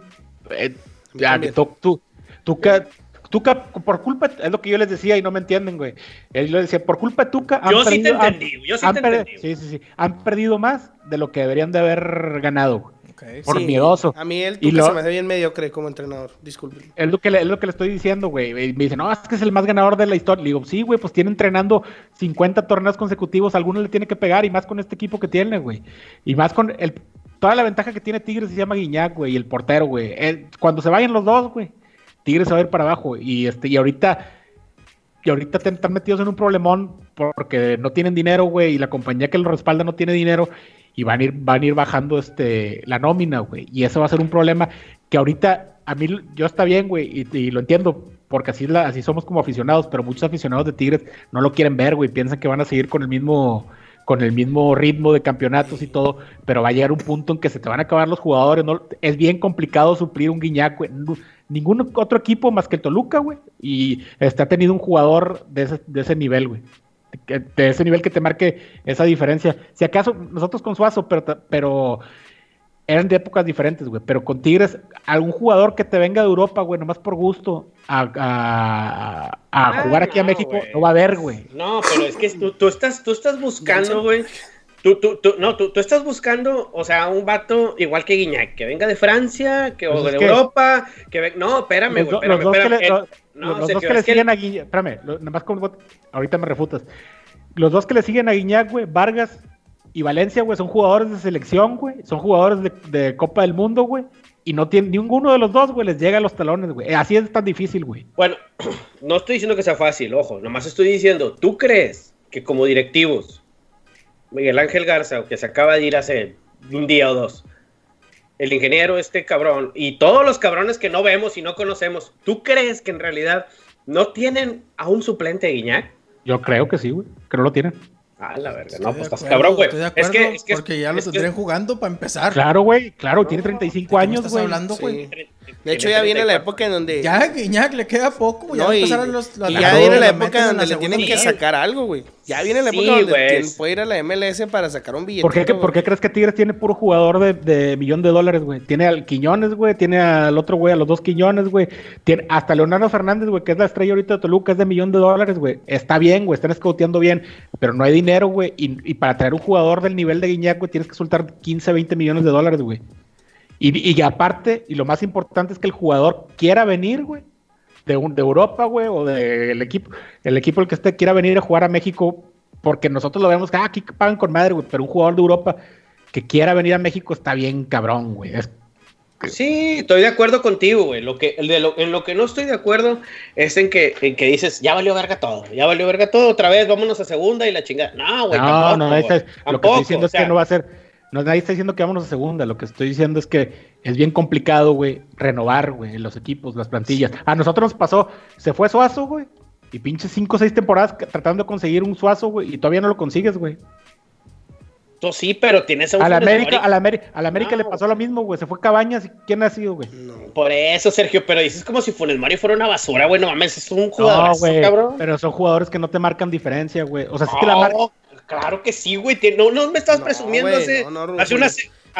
Eh, ya, tú, Tuca Tuca, por culpa, es lo que yo les decía y no me entienden, güey. Él le decía, por culpa de Tuca. Han yo sí te entendí, yo sí te entendí. Sí, sí, sí. Han perdido más de lo que deberían de haber ganado, Por miedoso. A mí él Tuca se me hace bien mediocre como entrenador, disculpe. Es lo que le, es lo que le estoy diciendo, güey. Me dice, no, es que es el más ganador de la historia. Le digo, sí, güey, pues tiene entrenando 50 torneos consecutivos, alguno le tiene que pegar y más con este equipo que tiene, güey. Y más con el, toda la ventaja que tiene Tigres se llama Guiñac, güey, y el portero, güey. Cuando se vayan los dos, güey Tigres va a ir para abajo. Y este, y ahorita, y ahorita están metidos en un problemón porque no tienen dinero, güey, y la compañía que los respalda no tiene dinero, y van a ir, van a ir bajando este la nómina, güey. Y eso va a ser un problema que ahorita, a mí, yo está bien, güey, y, lo entiendo, porque así, la, así somos como aficionados, pero muchos aficionados de Tigres no lo quieren ver, güey, piensan que van a seguir con el mismo con el mismo ritmo de campeonatos y todo, pero va a llegar un punto en que se te van a acabar los jugadores, ¿no? es bien complicado suplir un guiñac, güey ningún otro equipo más que el Toluca, güey. Y este, ha tenido un jugador de ese, de ese nivel, güey. De ese nivel que te marque esa diferencia. Si acaso nosotros con Suazo, pero, pero eran de épocas diferentes, güey. Pero con Tigres, algún jugador que te venga de Europa, güey, nomás por gusto, a, a, jugar aquí a México, no va a haber, güey. No, pero es que tú, tú estás, tú estás buscando, güey. Tú, tú, tú, no, tú, tú, estás buscando, o sea, un vato igual que Guiñac, que venga de Francia, que, o pues de Europa, que. No, espérame, güey, espérame, espérame. Los, no, los dos que le siguen a Guiñac, espérame, nada más como, ahorita me refutas. Los dos que le siguen a Guiñac, güey, Vargas y Valencia, güey, son jugadores de selección, güey, son jugadores de, de Copa del Mundo, güey, y no tiene ninguno de los dos, güey, les llega a los talones, güey. Así es tan difícil, güey. Bueno, no estoy diciendo que sea fácil, ojo, nomás estoy diciendo, ¿tú crees que como directivos Miguel Ángel Garza, que se acaba de ir hace un día o dos, el ingeniero, este cabrón, y todos los cabrones que no vemos y no conocemos, ¿tú crees que en realidad no tienen a un suplente de Guiñac? Yo creo que sí, güey, que no lo tienen. Ah, la verdad, no, pues estás cabrón, güey. Es que, es que, porque ya lo tendrían jugando para empezar. Claro, güey, claro, tiene 35 años, güey. estás hablando, güey? De hecho, ya viene la época en donde. Ya, Guiñac, le queda poco. Ya empezaron los. y ya viene la época donde le tienen que sacar algo, güey. Ya viene la época donde puede ir a la MLS para sacar un billete. ¿Por qué, ¿Por qué crees que Tigres tiene puro jugador de, de millón de dólares, güey? Tiene al Quiñones, güey. Tiene al otro, güey, a los dos Quiñones, güey. Tiene hasta Leonardo Fernández, güey, que es la estrella ahorita de Toluca, es de millón de dólares, güey. Está bien, güey. Están escouteando bien. Pero no hay dinero, güey. Y, y, para traer un jugador del nivel de Guiñac, güey, tienes que soltar 15, 20 millones de dólares, güey. Y, aparte, y lo más importante es que el jugador quiera venir, güey, de, de Europa, güey, o del equipo, el equipo el que esté quiera venir a jugar a México, porque nosotros lo vemos, ah, aquí pagan con madre, güey, pero un jugador de Europa que quiera venir a México está bien cabrón, güey. Sí, estoy de acuerdo contigo, güey. Lo que, en lo que no estoy de acuerdo es en que, en que dices, ya valió verga todo, ya valió verga todo, otra vez, vámonos a segunda y la chingada. No, güey, no, tampoco, no, no, lo que estoy diciendo es que no va a ser no, nadie está diciendo que vámonos a segunda. Lo que estoy diciendo es que es bien complicado, güey, renovar, güey, los equipos, las plantillas. A nosotros nos pasó, se fue Suazo, güey, y pinches cinco o seis temporadas tratando de conseguir un Suazo, güey, y todavía no lo consigues, güey. Tú sí, pero tienes a la América, a la, América, a la América le pasó lo mismo, güey. Se fue Cabañas ¿quién ha sido, güey? Por eso, Sergio, pero dices como si Funes Mario fuera una basura, güey. No mames, es un jugador, no, cabrón. Pero son jugadores que no te marcan diferencia, güey. O sea, sí que la marca. Claro que sí, güey. No, no me estás presumiendo hace, hace una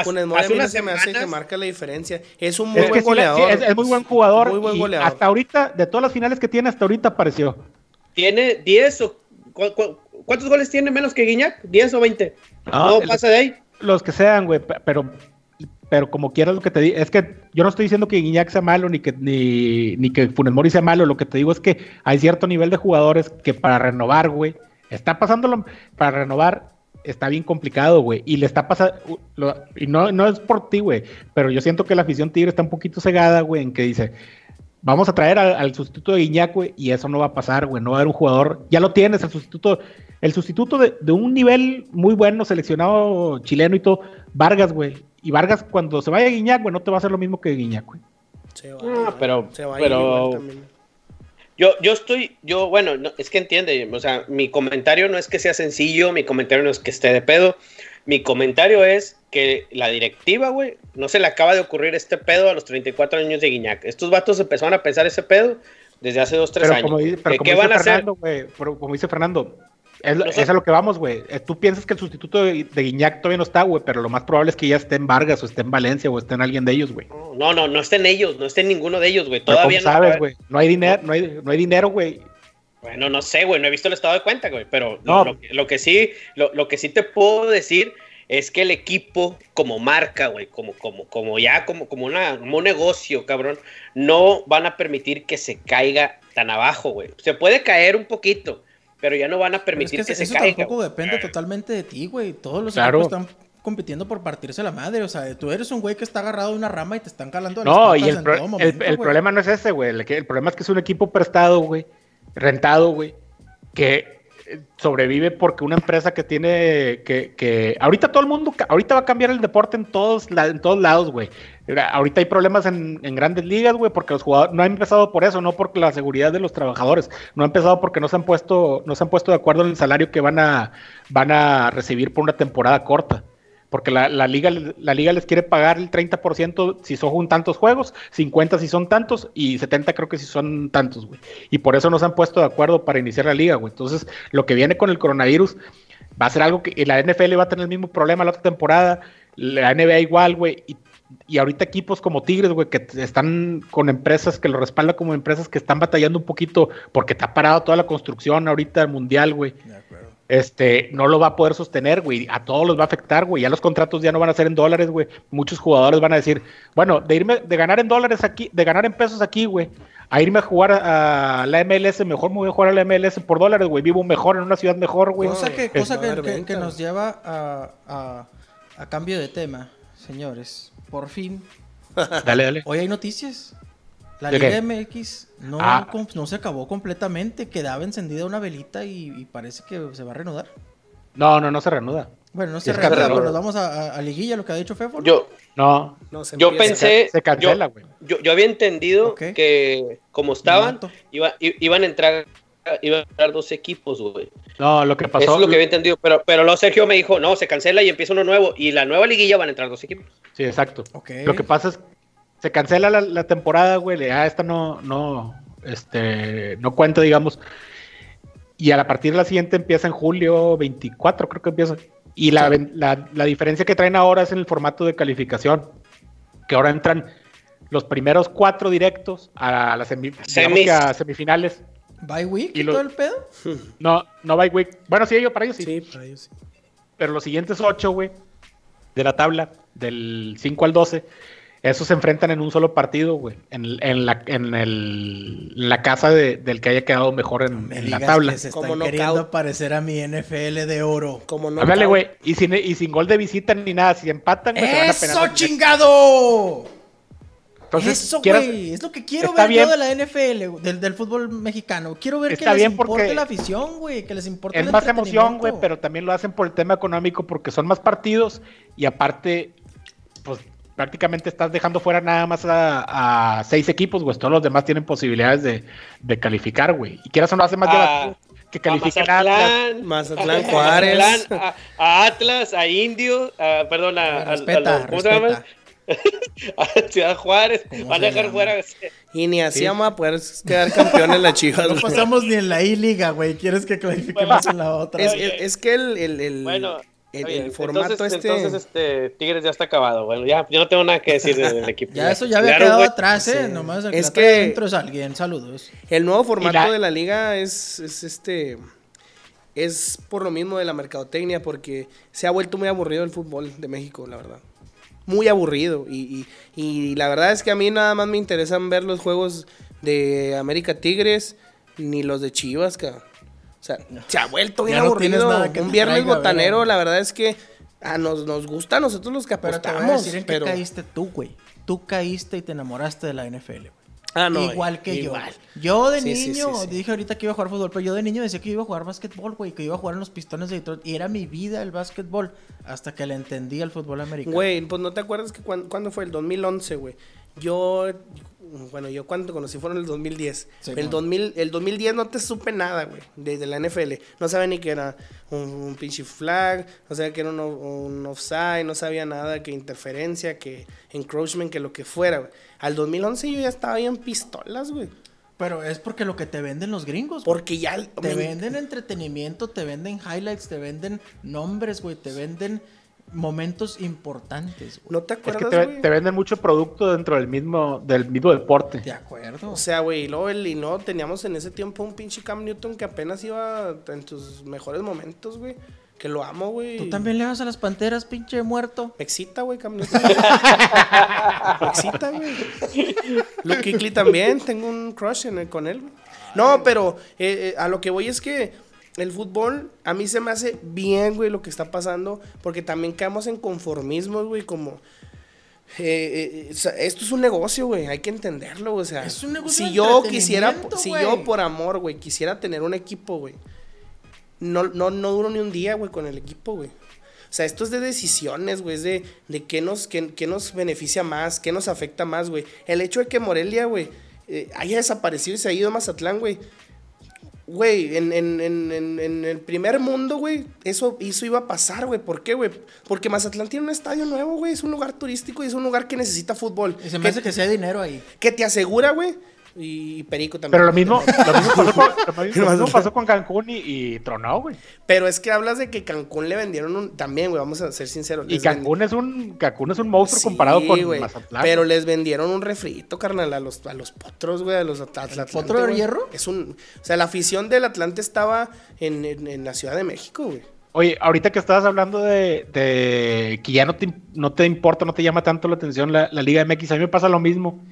Funes Mori hace, se me hace que marca la diferencia. Es un muy buen goleador. es, muy buen jugador. Muy buen goleador. Hasta ahorita, de todas las finales que tiene, hasta ahorita apareció. Tiene 10 o. ¿Cuántos goles tiene menos que Guiñac? ¿10 o 20? No, pasa de ahí. Los que sean, güey. Pero, pero como quieras lo que te digo. Es que yo no estoy diciendo que Guiñac sea malo ni que, ni, ni que Funes Mori sea malo. Lo que te digo es que hay cierto nivel de jugadores que para renovar, güey, está pasándolo para renovar está bien complicado, güey. Y le está pasando. Y no, no es por ti, güey. Pero yo siento que la afición Tigre está un poquito cegada, güey, en que dice. Vamos a traer al, sustituto de Guiñac, güey, y eso no va a pasar, güey. No va a haber un jugador. Ya lo tienes, el sustituto, el sustituto de, un nivel muy bueno, seleccionado chileno y todo, Vargas, güey. Y Vargas, cuando se vaya a Guiñac, güey, no te va a hacer lo mismo que Guiñac, güey. ah, pero, pero, yo, yo estoy, yo, bueno, es que entiende, o sea, mi comentario no es que sea sencillo, mi comentario no es que esté de pedo, Mi comentario es que la directiva, güey, no se le acaba de ocurrir este pedo a los 34 años de Guiñac. Estos vatos empezaron a pensar ese pedo desde hace dos, tres años. pero ¿Qué van a hacer? Pero como dice Fernando, es, es a lo que vamos, güey. Eh, tú piensas que el sustituto de, Guiñac todavía no está, güey, pero lo más probable es que ya esté en Vargas o esté en Valencia o esté en alguien de ellos, güey. No, no, no estén ellos, no estén ninguno de ellos, güey. Todavía no sabes, güey. No hay dinero, no hay, no hay dinero, güey. Bueno, no sé, güey, no he visto el estado de cuenta, güey, pero lo, que sí, lo, que sí te puedo decir es que el equipo como marca, güey, como, como, como ya, como, como, una, como un negocio, cabrón, no van a permitir que se caiga tan abajo, güey. Se puede caer un poquito, pero ya no van a permitir que, se caiga. Eso tampoco depende totalmente de ti, güey. Todos los equipos están compitiendo por partirse la madre. O sea, tú eres un güey que está agarrado de una rama y te están calando No, y el, el, problema no es ese, güey. El, problema es que es un equipo prestado, güey. Rentado, güey. Que sobrevive porque una empresa que tiene que, que ahorita todo el mundo ahorita va a cambiar el deporte en todos en todos lados güey. Ahorita hay problemas en, en grandes ligas güey porque los jugadores no han empezado por eso no por la seguridad de los trabajadores. No ha empezado porque no se han puesto no se han puesto de acuerdo en el salario que van a van a recibir por una temporada corta porque la, liga, la liga les quiere pagar el 30% si son tantos juegos, 50 si son tantos y 70 creo que si son tantos, güey. Y por eso no se han puesto de acuerdo para iniciar la liga, güey. Entonces, lo que viene con el coronavirus va a ser algo que la NFL va a tener el mismo problema la otra temporada, la NBA igual, güey. Y, y ahorita equipos como Tigres, güey, que están con empresas que lo respaldan como empresas que están batallando un poquito porque ha parado toda la construcción ahorita mundial, güey este, no lo va a poder sostener, güey. A todos los va a afectar, güey. Ya los contratos ya no van a ser en dólares, güey. Muchos jugadores van a decir, bueno, de irme, de ganar en dólares aquí, de ganar en pesos aquí, güey, a irme a jugar a, la MLS, mejor me voy a jugar a la MLS por dólares, güey. Vivo mejor en una ciudad mejor, güey. Cosa que, cosa que, nos lleva a, a cambio de tema, señores. Por fin. dale, dale. Hoy hay noticias. La Liga MX no, ah. no se acabó completamente, quedaba encendida una velita y, parece que se va a reanudar. No, no, no se reanuda. Bueno, no se reanuda, pero nos vamos a, liguilla, lo que ha dicho Fefo. Yo, no, yo pensé, se cancela, güey. Yo, yo, había entendido que como estaban, iban a entrar iban a entrar dos equipos, güey. No, lo que pasó. Eso es lo que había entendido. Pero, pero luego Sergio me dijo, no, se cancela y empieza uno nuevo. Y la nueva liguilla van a entrar dos equipos. Sí, exacto. Lo que pasa es se cancela la, temporada, güey, ah, esta no, no, este, no cuenta, digamos. Y a partir de la siguiente empieza en julio 24, creo que empieza. Y la, la, diferencia que traen ahora es en el formato de calificación, que ahora entran los primeros cuatro directos a las semifinales. ¿By week y, todo el pedo? No, no by week. Bueno, sí, yo para ellos sí. Sí, para ellos sí. Pero los siguientes ocho, güey, de la tabla, del 5 al 12, esos se enfrentan en un solo partido, güey. En, la, en, el, la casa del que haya quedado mejor en, la tabla. Que se están queriendo parecer a mi NFL de oro. Como no Háblale, güey. Y sin, y sin gol de visita ni nada. Si empatan, güey, se van a ¡Eso, chingado! Eso, güey. Es lo que quiero ver yo de la NFL, del, del fútbol mexicano. Quiero ver que les importe la afición, güey. Que les importe Es más emoción, güey, pero también lo hacen por el tema económico porque son más partidos y aparte, pues prácticamente estás dejando fuera nada más a, seis equipos, güey. Todos los demás tienen posibilidades de, calificar, güey. Y quieras o no hace más ah, que califiquen a Atlas. Mazatlán, Juárez. A, Atlas, a Indio, a, perdón, a, respeta, ¿cómo se llama? a Ciudad Juárez, van a dejar fuera. Y ni así vamos a poder quedar campeones en la Chivas. No pasamos ni en la I-Liga, güey. ¿Quieres que califiquemos en la otra? Es, que el, el, el, bueno, el, formato entonces, este... Entonces, este, Tigres ya está acabado. Bueno, ya, yo no tengo nada que decir del equipo. ya eso ya había quedado atrás, ¿eh? Nomás es que, dentro es alguien. Saludos. El nuevo formato de la liga es, es este... Es por lo mismo de la mercadotecnia, porque se ha vuelto muy aburrido el fútbol de México, la verdad. Muy aburrido. Y, y, y la verdad es que a mí nada más me interesan ver los juegos de América Tigres, ni los de Chivas, cabrón. O sea, se ha vuelto bien aburrido. un viernes botanero, la verdad es que a nos, nos gusta a nosotros los que apostamos. Pero, te pero... caíste tú, güey. Tú caíste y te enamoraste de la NFL, güey. Ah, no, igual que yo. Yo de niño, dije ahorita que iba a jugar fútbol, pero yo de niño decía que iba a jugar básquetbol, güey, que iba a jugar en los pistones de Detroit. Y era mi vida el básquetbol, hasta que le entendí al fútbol americano. Güey, pues no te acuerdas que cuando, fue el 2011, güey. Yo Bueno, yo cuando conocí fueron el 2010. el, 2000, el 2010 no te supe nada, güey, de, la NFL. No sabía ni que era un, pinche flag, no sabía que era un, offside, no sabía nada que interferencia, que encroachment, que lo que fuera, güey. Al 2011 yo ya estaba ahí en pistolas, güey. Pero es porque lo que te venden los gringos. Porque ya... Te venden entretenimiento, te venden highlights, te venden nombres, güey, te venden momentos importantes. ¿No te acuerdas, es que te, venden mucho producto dentro del mismo, del mismo deporte. De acuerdo. O sea, güey, y luego el, y no, teníamos en ese tiempo un pinche Cam Newton que apenas iba en sus mejores momentos, güey. Que lo amo, güey. ¿Tú también le vas a las panteras, pinche muerto? Me excita, güey, Cam Newton. Me excita, güey. Luke Kikli también, tengo un crush en con él. No, pero eh, eh, a lo que voy es que el fútbol a mí se me hace bien, güey, lo que está pasando, porque también caemos en conformismos, güey, como... Eh, eh, esto es un negocio, güey, hay que entenderlo, o sea, es un si yo quisiera, si yo por amor, güey, quisiera tener un equipo, güey, no, no, no duro ni un día, güey, con el equipo, güey. O sea, esto es de decisiones, güey, es de, de qué, nos, qué, nos beneficia más, qué nos afecta más, güey. El hecho de que Morelia, güey, eh, haya desaparecido y se ha ido a Mazatlán, güey, Güey, en, en, en, en, el primer mundo, güey, eso, eso iba a pasar, güey. ¿Por qué, güey? Porque Mazatlán tiene un estadio nuevo, güey. Es un lugar turístico y es un lugar que necesita fútbol. Y se me hace que sea dinero ahí. Que te asegura, güey, y Perico también. Pero lo mismo, lo mismo pasó, con, lo mismo pasó con Cancún y, y Tronó, güey. Pero es que hablas de que Cancún le vendieron un. También, güey, vamos a ser sinceros. Y Cancún es un Cancún es un monstruo comparado con Mazatlán. Pero les vendieron un refrito, carnal, a los, a los potros, güey, a los atlantes. ¿Potro de hierro? Es un. O sea, la afición del Atlante estaba en, en, la Ciudad de México, güey. Oye, ahorita que estabas hablando de, de, que ya no te, no te importa, no te llama tanto la atención la, la Liga MX, a mí me pasa lo mismo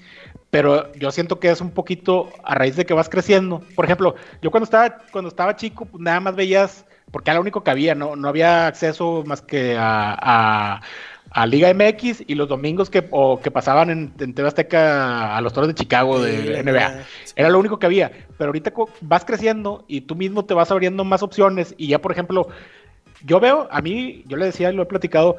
pero yo siento que es un poquito a raíz de que vas creciendo. Por ejemplo, yo cuando estaba, cuando estaba chico, pues nada más veías, porque era lo único que había, no, no había acceso más que a, a, Liga MX y los domingos que, o que pasaban en, en TV Azteca a los toros de Chicago de NBA. Era lo único que había. Pero ahorita vas creciendo y tú mismo te vas abriendo más opciones y ya, por ejemplo, yo veo, a mí, yo le decía, lo he platicado,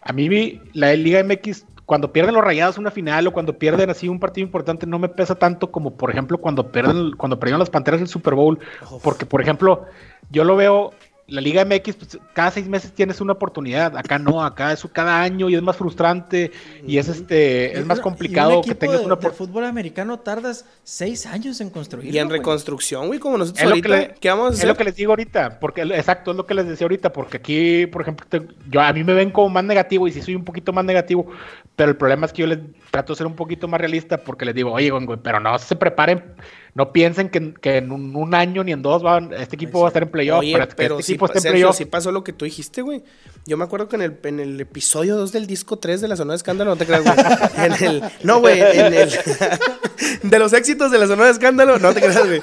a mí la Liga MX cuando pierden los rayados una final o cuando pierden así un partido importante no me pesa tanto como por ejemplo cuando pierden cuando perdieron las panteras del Super Bowl. Porque por ejemplo yo lo veo la Liga MX, pues, cada seis meses tienes una oportunidad. Acá no, acá es cada año y es más frustrante y es este es más complicado que tengas una por fútbol americano tardas seis años en construir. Y en reconstrucción, güey, como nosotros es ahorita. Lo que vamos Es lo que les digo ahorita, porque exacto, es lo que les decía ahorita, porque aquí, por ejemplo, yo a mí me ven como más negativo y si soy un poquito más negativo, pero el problema es que yo les trato de ser un poquito más realista porque les digo, oye, güey, pero no se preparen no piensen que, en un, año ni en dos van, este equipo va a estar en playoff. pero este equipo esté en playoff. sí pasó lo que tú dijiste, güey. Yo me acuerdo que en el, en el episodio 2 del disco 3 de la zona de escándalo, no te creas, güey. en el, no, güey, en el. de los éxitos de la zona de escándalo, no te creas, güey.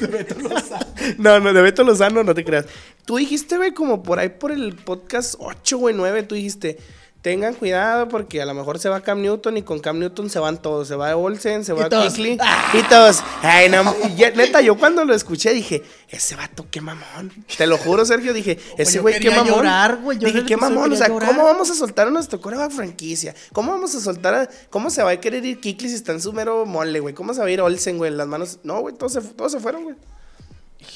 de Beto Lozano. no, no, de Beto Lozano, no te creas. Tú dijiste, güey, como por ahí por el podcast 8, güey, 9, tú dijiste tengan cuidado porque a lo mejor se va Cam Newton y con Cam Newton se van todos. Se va Olsen, se va Kikli y todos. Ay, no, neta, yo cuando lo escuché dije, ese vato, qué mamón. Te lo juro, Sergio, dije, ese güey, qué mamón. Llorar, dije, qué mamón. O sea, ¿cómo vamos a soltar a nuestro coreback franquicia? ¿Cómo vamos a soltar a. ¿Cómo se va a querer ir Kikli si está en su mero mole, güey? ¿Cómo se va a ir Olsen, güey? Las manos. No, güey, todos se, todos se fueron, güey.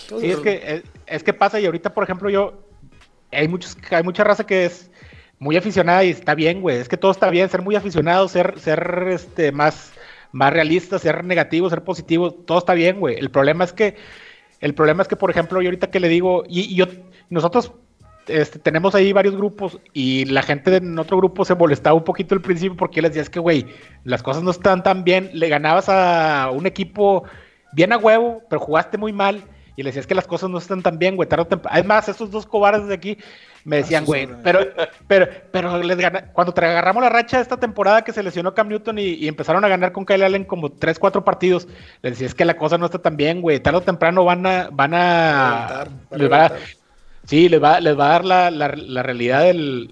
Sí, es que, es que pasa y ahorita, por ejemplo, yo. Hay, muchos, hay mucha raza que es muy aficionada y está bien, güey. Es que todo está bien, ser muy aficionado, ser, ser este, más, más realista, ser negativo, ser positivo, todo está bien, güey. El problema es que, el problema es que, por ejemplo, yo ahorita que le digo, y, yo, nosotros este, tenemos ahí varios grupos y la gente en otro grupo se molestaba un poquito al principio porque les decía, es que, güey, las cosas no están tan bien, le ganabas a un equipo bien a huevo, pero jugaste muy mal y le decías que las cosas no están tan bien, güey, Además, estos dos cobardes de aquí me decían, güey, pero, pero, pero les cuando te agarramos la racha de esta temporada que se lesionó Cam Newton y, empezaron a ganar con Kyle Allen como 3, 4 partidos, les decía, es que la cosa no está tan bien, güey, tarde o temprano van a, van a, Sí, les va, les va a dar la, la, realidad del,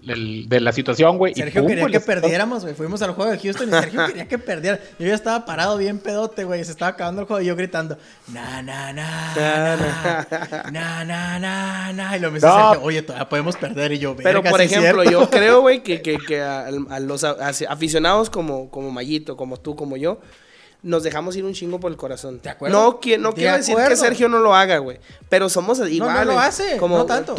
de la situación, güey. Sergio quería que perdiéramos, güey. Fuimos al juego de Houston y Sergio quería que perdiera. Yo ya estaba parado bien pedote, güey. Se estaba acabando el juego y yo gritando, na, na, na, na, na, na, na. Y lo me dice Sergio, oye, todavía podemos perder. Y yo, Pero, por ejemplo, yo creo, güey, que, que, que a, los aficionados como, como Mayito, como tú, como yo, nos dejamos ir un chingo por el corazón. ¿De acuerdo? No, qui- no De quiero decir que. Sergio no lo haga, güey. Pero somos iguales. no lo hace, no tanto.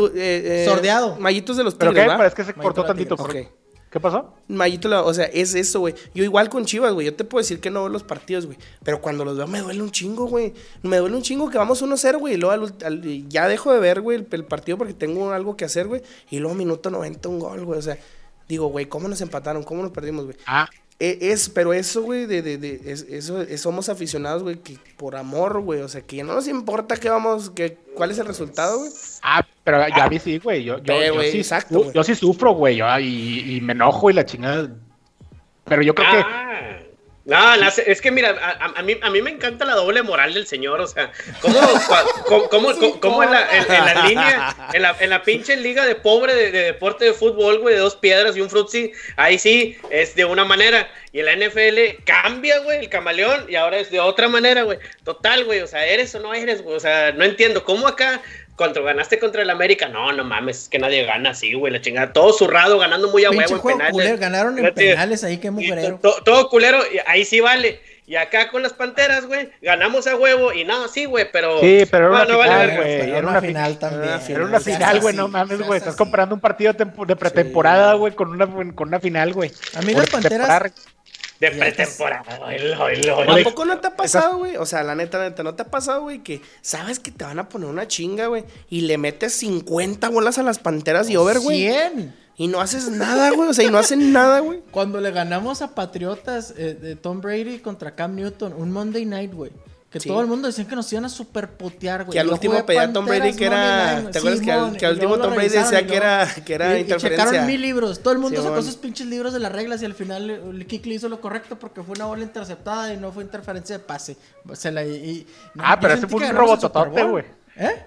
Sordeado. Mallitos de los ¿Pero tigres, qué? ¿va? Pero es que se Mayito cortó tantito. Tigres. Ok. ¿Qué pasó? Mallito, la- o sea, es eso, güey. Yo igual con Chivas, güey. Yo te puedo decir que no veo los partidos, güey. Pero cuando los veo me duele un chingo, güey. Me duele un chingo que vamos 1-0, güey. Y luego al- al- ya dejo de ver, güey, el, el partido porque tengo algo que hacer, güey. Y luego minuto 90 un gol, güey. O sea, digo, güey, ¿cómo nos empataron? ¿Cómo nos perdimos, güey? Ah, Es, pero eso, güey, de, de, de- es- eso, es- somos aficionados, güey, que por amor, güey, o sea, que ya no nos importa qué vamos, que, cuál es el resultado, güey. ah, pero ya a mí sí, güey. Yo, yo, sí, exacto, yo, güey. yo sí sufro, güey. Y, y me enojo y la chingada. Pero yo creo que. No, la- es que mira, a, mí, a mí me encanta la doble moral del señor, o sea, ¿cómo, cómo, cómo- cómo- cómo en, la, en- en la línea, en la, en la pinche liga de pobre de, de deporte de fútbol, güey, de dos piedras y un frutzi, ahí sí es de una manera, y en la NFL cambia, güey, el camaleón, y ahora es de otra manera, güey, total, güey, o sea, eres o no eres, güey, o sea, no entiendo, ¿cómo acá... Cuando ganaste contra el América, no, no mames, es que nadie gana así, güey, la chingada. Todo zurrado, ganando muy a Pinche huevo en penales. culero, ganaron en Fíjate, penales ahí, qué y mugrero. to- to- todo culero, y ahí sí vale. Y acá con las panteras, güey, ganamos a huevo y no, sí, güey, pero. Sí, pero era no, una no vale final, güey. Era una final también. Era una final, güey, no mames, güey. Estás así. comparando un partido de, tempo- de pretemporada, güey, con una, con una final, güey. A mí las Panteras-. De pretemporada. ¿Tampoco no te ha pasado, güey? O sea, la neta, la neta, ¿no te ha pasado, güey? Que sabes que te van a poner una chinga, güey. Y le metes 50 bolas a las panteras y over, güey. 100. Y no haces nada, güey. O sea, y no hacen nada, güey. Cuando le ganamos a Patriotas eh, de Tom Brady contra Cam Newton, un Monday night, güey. Que Sí. todo el mundo decía que nos iban a superpotear, güey. Que al último pedía Tom Brady que era. ¿Te acuerdas que al, que último Tom Brady decía que era, que era y, y interferencia? checaron mil libros. Todo el mundo sacó sus pinches libros de las reglas y al final el Kikli hizo lo correcto porque fue una bola interceptada y no fue interferencia de pase. Se la, y, Ah, pero ese fue un robototote, güey. ¿Eh?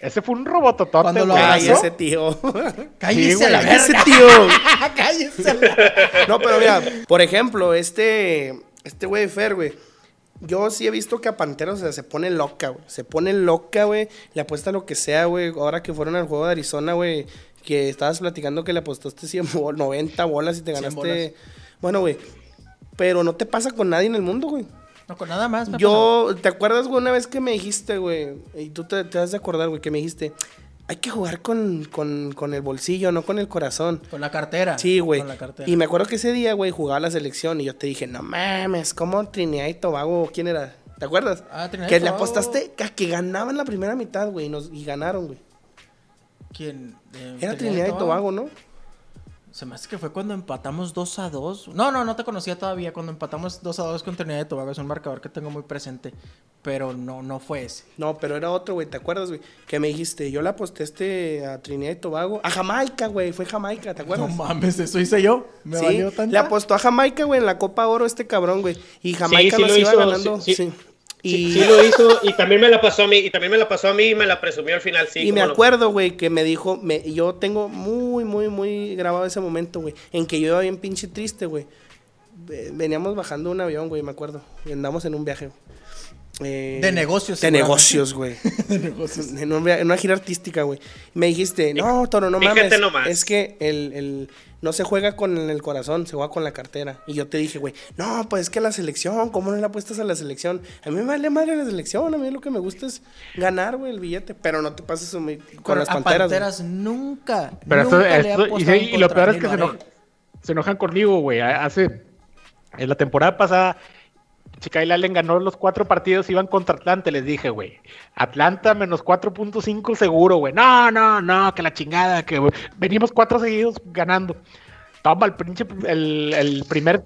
Ese fue un robototote, Cuando lo ese tío. Cállese güey, la ese verga. tío. Cállese la- No, pero mira, por ejemplo, este. Este güey Fer, güey. Yo sí he visto que a Panteras, o sea, se pone loca, güey. Se pone loca, güey. Le apuesta lo que sea, güey. Ahora que fueron al juego de Arizona, güey. Que estabas platicando que le apostaste 100 bol- 90 bolas y te 100 ganaste. Bueno, güey. Pero no te pasa con nadie en el mundo, güey. No, con nada más. me Yo, ¿te acuerdas, güey, una vez que me dijiste, güey? Y tú te, te has de acordar, güey, que me dijiste. Hay que jugar con, con, con el bolsillo, no con el corazón. Con la cartera. Sí, güey. Con la cartera. Y me acuerdo que ese día, güey, jugaba la selección y yo te dije, no mames, ¿cómo Trinidad y Tobago? ¿Quién era? ¿Te acuerdas? Ah, Trinidad y que le Tobago. apostaste a que ganaban la primera mitad, güey, y, nos- y ganaron, güey. ¿Quién? Era Trinidad y Tobago, ¿no? Se me hace que fue cuando empatamos 2 a 2. No, no, no te conocía todavía. Cuando empatamos 2 a 2 con Trinidad y Tobago es un marcador que tengo muy presente. Pero no, no fue ese. No, pero era otro, güey, ¿te acuerdas, güey? Que me dijiste, yo le aposté este a Trinidad y Tobago. A Jamaica, güey, fue Jamaica, ¿te acuerdas? No mames, eso hice yo. Me Sí, valió tanto. le apostó a Jamaica, güey, en la Copa Oro este cabrón, güey. Y Jamaica sí nos lo iba hizo, ganando. sí, Sí. sí. Y, Sí, sí lo hizo y también me la pasó a mí, y también me la pasó a mí y me la presumió al final, sí. y me acuerdo, güey, que me dijo, me, yo tengo muy, muy, muy grabado ese momento, güey, en que yo iba bien pinche triste, güey. Ve- Veníamos bajando un avión, güey, me acuerdo. Y andamos en un viaje. Eh, De negocios, De negocios, güey. De negocios. en, una gira artística, güey. Me dijiste, no, Toro, no Fíjate mames. nomás. Es que el, el- no se juega con el corazón, se juega con la cartera. Y yo te dije, güey, no, pues es que la selección, ¿cómo no le apuestas a la selección? A mí me vale madre la selección, a mí lo que me gusta es ganar, güey, el billete. Pero no te pases con, las a panteras. Panteras nunca. Pero esto, nunca le he esto- y, y lo peor es que se, lo eno- haré. se enojan conmigo, güey. Hace. En la temporada pasada, Chica y Allen ganó los cuatro partidos, iban contra Atlanta. Les dije, güey. Atlanta menos 4.5 seguro, güey. No, no, no, que la chingada, que güey, venimos cuatro seguidos ganando. Toma el pinche, el, el primer.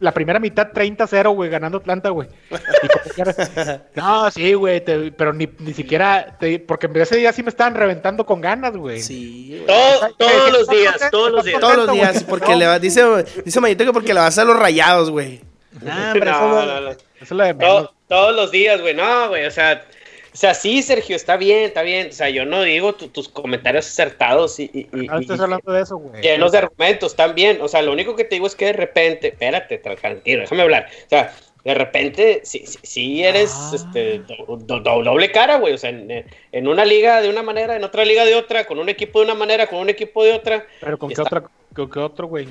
La primera mitad 30-0, güey, ganando Atlanta, güey. No, sí, güey, pero ni, ni siquiera, te- porque ese día sí me estaban reventando con ganas, güey. Sí, güey. Todo- todos los días, todos los días. Todos los días, porque No. le va, dice, dice Mayito que porque le vas a los rayados, güey. Nah, hombre, No, eso, no, no. eso es lo de menos. To- todos los días, güey, no, güey, o sea, o sea, sí, Sergio, está bien, está bien, o sea, yo no digo tu- tus comentarios acertados y, y, y- No estás y- hablando de eso, güey. llenos de argumentos, también, o sea, lo único que te digo es que de repente, espérate, tra- tranquilo, déjame hablar, o sea, de repente, sí, sí, sí eres Ah. este, do- do- do- doble cara, güey, o sea, en, en una liga de una manera, en otra liga de otra, con un equipo de una manera, con un equipo de otra. Pero con qué, está- otra, con qué otro, güey.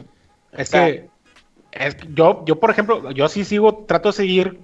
Es Está. que, es yo, yo, por ejemplo, yo sí sigo, trato de seguir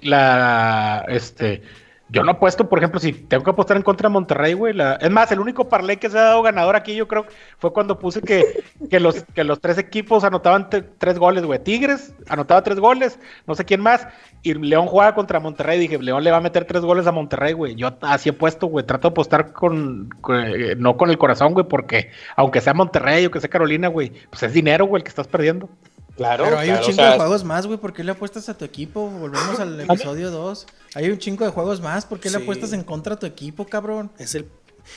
la, este, yo no apuesto, por ejemplo, si tengo que apostar en contra de Monterrey, güey. La... Es más, el único parlay que se ha dado ganador aquí, yo creo, fue cuando puse que, que, los, que los tres equipos anotaban tres goles, güey. Tigres anotaba tres goles, no sé quién más. Y León jugaba contra Monterrey. Dije, León le va a meter tres goles a Monterrey, güey. Yo así he puesto, güey. Trato de apostar con, eh, no con el corazón, güey, porque aunque sea Monterrey o que sea Carolina, güey, pues es dinero, güey, el que estás perdiendo. Claro, Pero hay un chingo de juegos más, güey. ¿Por qué le apuestas a tu equipo? Volvemos al episodio 2. Hay un chingo de juegos más. ¿Por qué le apuestas en contra a tu equipo, cabrón? Es el.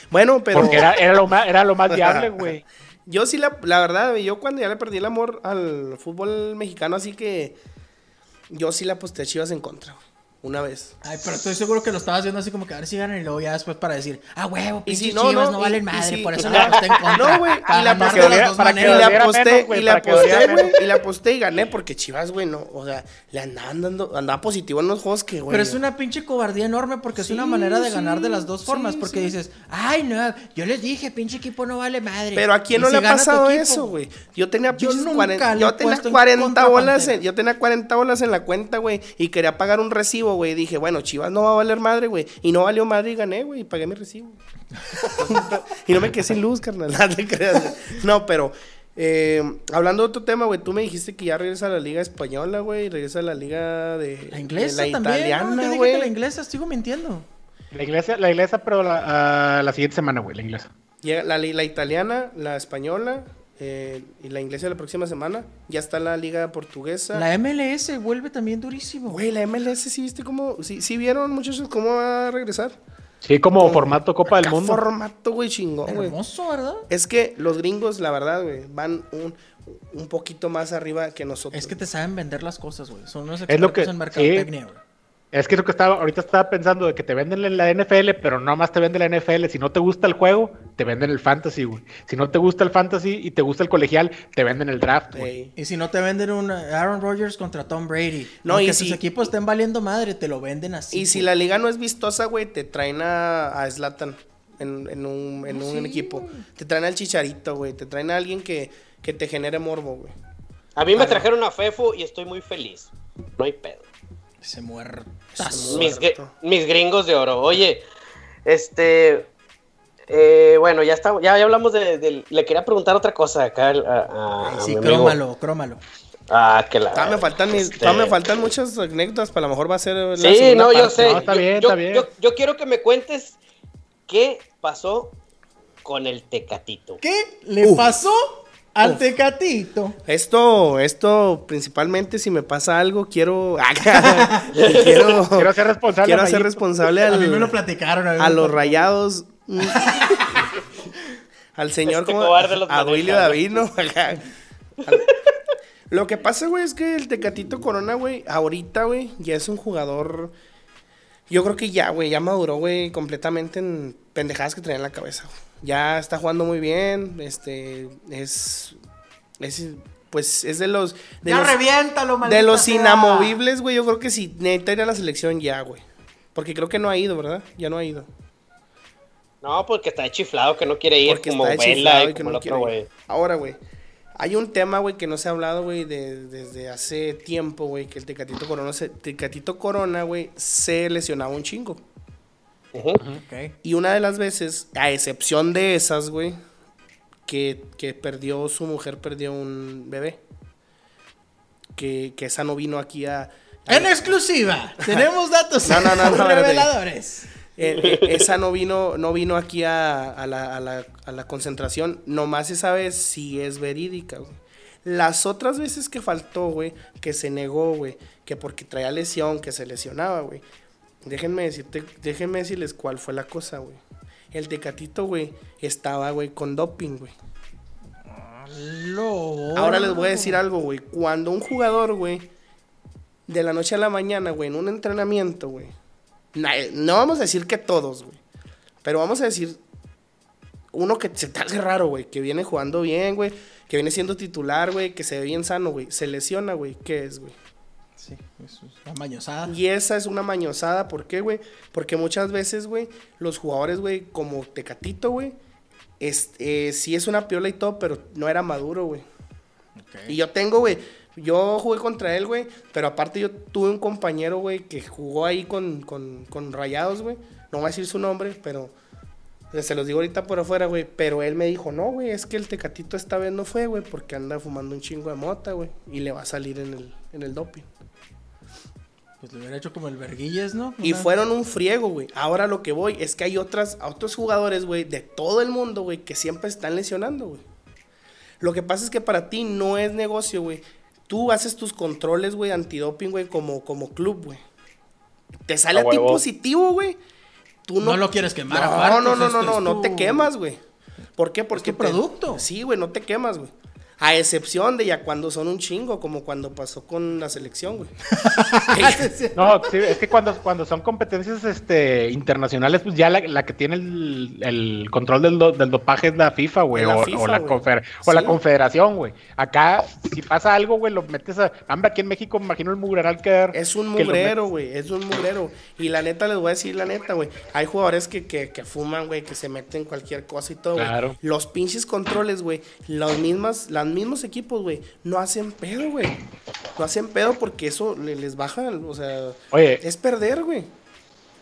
Bueno, pero. Porque era, era lo más, era lo más viable, güey. yo sí, la, la verdad, yo cuando ya le perdí el amor al fútbol mexicano, así que. Yo sí le aposté a Chivas en contra, güey. Una vez. Ay, pero estoy seguro que lo estabas viendo así como que a ver si ganan y luego ya después para decir, ah, huevo, pinches si no, chivas no, valen madre, por eso le aposté en contra. No, güey, y la aposté, de las dos maneras. Y la aposté, y la aposté, güey, y la aposté y gané porque Chivas, güey, no, o sea, le andaban dando, andaba positivo en los juegos que, güey. Pero es una pinche cobardía enorme porque es una manera de ganar de las dos formas, porque dices, ay, no, yo les dije, pinche equipo no vale madre. Pero a quién no le ha pasado eso, güey. Yo tenía yo nunca yo tenía 40 bolas, yo tenía 40 bolas en la cuenta, güey, y quería pagar un recibo, güey, dije, bueno, Chivas no va a valer madre, güey. Y no valió madre y gané, güey. Y pagué mi recibo. y no me quedé sin luz, carnal. No, pero eh, hablando de otro tema, güey, tú me dijiste que ya regresa a la Liga Española, güey. Regresa a la Liga de. La inglesa la también. Italiana, güey. la inglesa, sigo mintiendo. La inglesa, la inglesa pero la, la siguiente semana, güey, la inglesa. la, la italiana, la española, eh, y la inglesa la próxima semana. Ya está la liga portuguesa. La MLS vuelve también durísimo. Güey, la MLS sí viste cómo. Sí, sí vieron muchachos cómo va a regresar. Sí, como formato Copa del Mundo. Formato, güey, chingón, güey. Hermoso, ¿verdad? Es que los gringos, la verdad, güey, van un, un poquito más arriba que nosotros. Es que te saben vender las cosas, güey. Son unos expertos es lo que, en mercadotecnia, güey. Es que eso que estaba, ahorita estaba pensando de que te venden en la NFL, pero no más te vende la NFL. Si no te gusta el juego, te venden el fantasy, güey. Si no te gusta el fantasy y te gusta el colegial, te venden el draft, güey. Y si no te venden un Aaron Rodgers contra Tom Brady. No, y si sus equipos estén valiendo madre, te lo venden así. Y si la liga no es vistosa, güey, te traen a, a Zlatan en, un, en un equipo. Te traen al Chicharito, güey. Te traen a alguien que, que te genere morbo, güey. A mí me trajeron a Fefo y estoy muy feliz. No hay pedo. Se muerto. Mis, mis, gringos de oro. Oye, este. Eh, bueno, ya está, ya, hablamos de, Le quería preguntar otra cosa acá a, sí, crómalo, crómalo. Ah, que la. me faltan, este me faltan muchas anécdotas, para lo mejor va a ser. La sí, no, yo sé. está bien, está bien. Yo, quiero que me cuentes qué pasó con el Tecatito. ¿Qué le pasó al Tecatito. Esto, esto, principalmente si me pasa algo, quiero. quiero, quiero ser responsable. Quiero ser responsable a mí me lo platicaron. A, los rayados. al señor este como. A Duilio Davino. Lo que pasa, güey, es que el Tecatito Corona, güey, ahorita, güey, ya es un jugador. Yo creo que ya, güey, ya maduró, güey, completamente en pendejadas que traía en la cabeza, güey ya está jugando muy bien, este, es, pues es de los... De ya los, reviéntalo, De los inamovibles, güey, yo creo que sí, necesita ir a la selección ya, güey. Porque creo que no ha ido, ¿verdad? Ya no ha ido. No, porque está chiflado que no quiere ir porque como Vela y, como el otro, güey. Ahora, güey, hay un tema, güey, que no se ha hablado, güey, de, desde hace tiempo, güey, que el Tecatito Corona, se, Tecatito Corona, güey, se lesionaba un chingo. Y una de las veces, a excepción de esas, güey, que, perdió, su mujer perdió un bebé. Que, esa no vino aquí a... en exclusiva, tenemos datos no, no, no, reveladores. Eh, eh, esa no vino, no vino aquí a, la, a, la, a, la, concentración. Nomás se sabe si es verídica, güey. Las otras veces que faltó, güey, que se negó, güey, que porque traía lesión, que se lesionaba, güey. Déjenme decirte, déjenme decirles cuál fue la cosa, güey. El Tecatito, güey, estaba, güey, con doping, güey. Ahora les voy a decir algo, güey. Cuando un jugador, güey, de la noche a la mañana, güey, en un entrenamiento, güey. No vamos a decir que todos, güey. Pero vamos a decir uno que se te hace raro, güey. Que viene jugando bien, güey. Que viene siendo titular, güey. Que se ve bien sano, güey. Se lesiona, güey. ¿Qué es, güey? Sí, es una mañosada. Y esa es una mañosada, ¿por qué, güey? Porque muchas veces, güey, los jugadores, güey, como Tecatito, güey, es, eh, sí es una piola y todo, pero no era maduro, güey. Y yo tengo, güey, Yo jugué contra él, güey. Pero aparte yo tuve un compañero, güey, que jugó ahí con, con, con Rayados, güey. No voy a decir su nombre, pero se los digo ahorita por afuera, güey. Pero él me dijo, no, güey, es que el tecatito esta vez no fue, güey, porque anda fumando un chingo de mota, güey. Y le va a salir en el, en el doping. Pues lo hubiera hecho como el Verguillas, ¿no? Y fueron un friego, güey. Ahora lo que voy es que hay otras, otros jugadores, güey, de todo el mundo, güey, que siempre están lesionando, güey. Lo que pasa es que para ti no es negocio, güey. Tú haces tus controles, güey, antidoping, güey, como, como club, güey. Te sale A a ti huevo. positivo, güey. Tú No lo quieres quemar No, aparte, no, no, no, no, es no te quemas, güey. ¿Por qué? Porque tu producto. Sí, güey, no te quemas, güey. A excepción de ya cuando son un chingo, como cuando pasó con la selección, güey. No, sí, es que cuando, cuando son competencias este, internacionales, pues ya la, la que tiene el, el control del, do- del dopaje es la FIFA, güey, la o, FIFA, o la, güey. confer- o la confederación, güey. Acá, si pasa algo, güey, lo metes a... Hombre, aquí en México me imagino el mugreral que... Es un mugrero, güey. Es un mugrero. Y la neta, les voy a decir la neta, güey. Hay jugadores que, que, que fuman, güey, que se meten cualquier cosa y todo, güey. Claro. Los pinches controles, güey. Los mismas, los mismos equipos, güey, no hacen pedo, güey. No hacen pedo porque eso le- les baja, o sea, Oye, es perder, güey.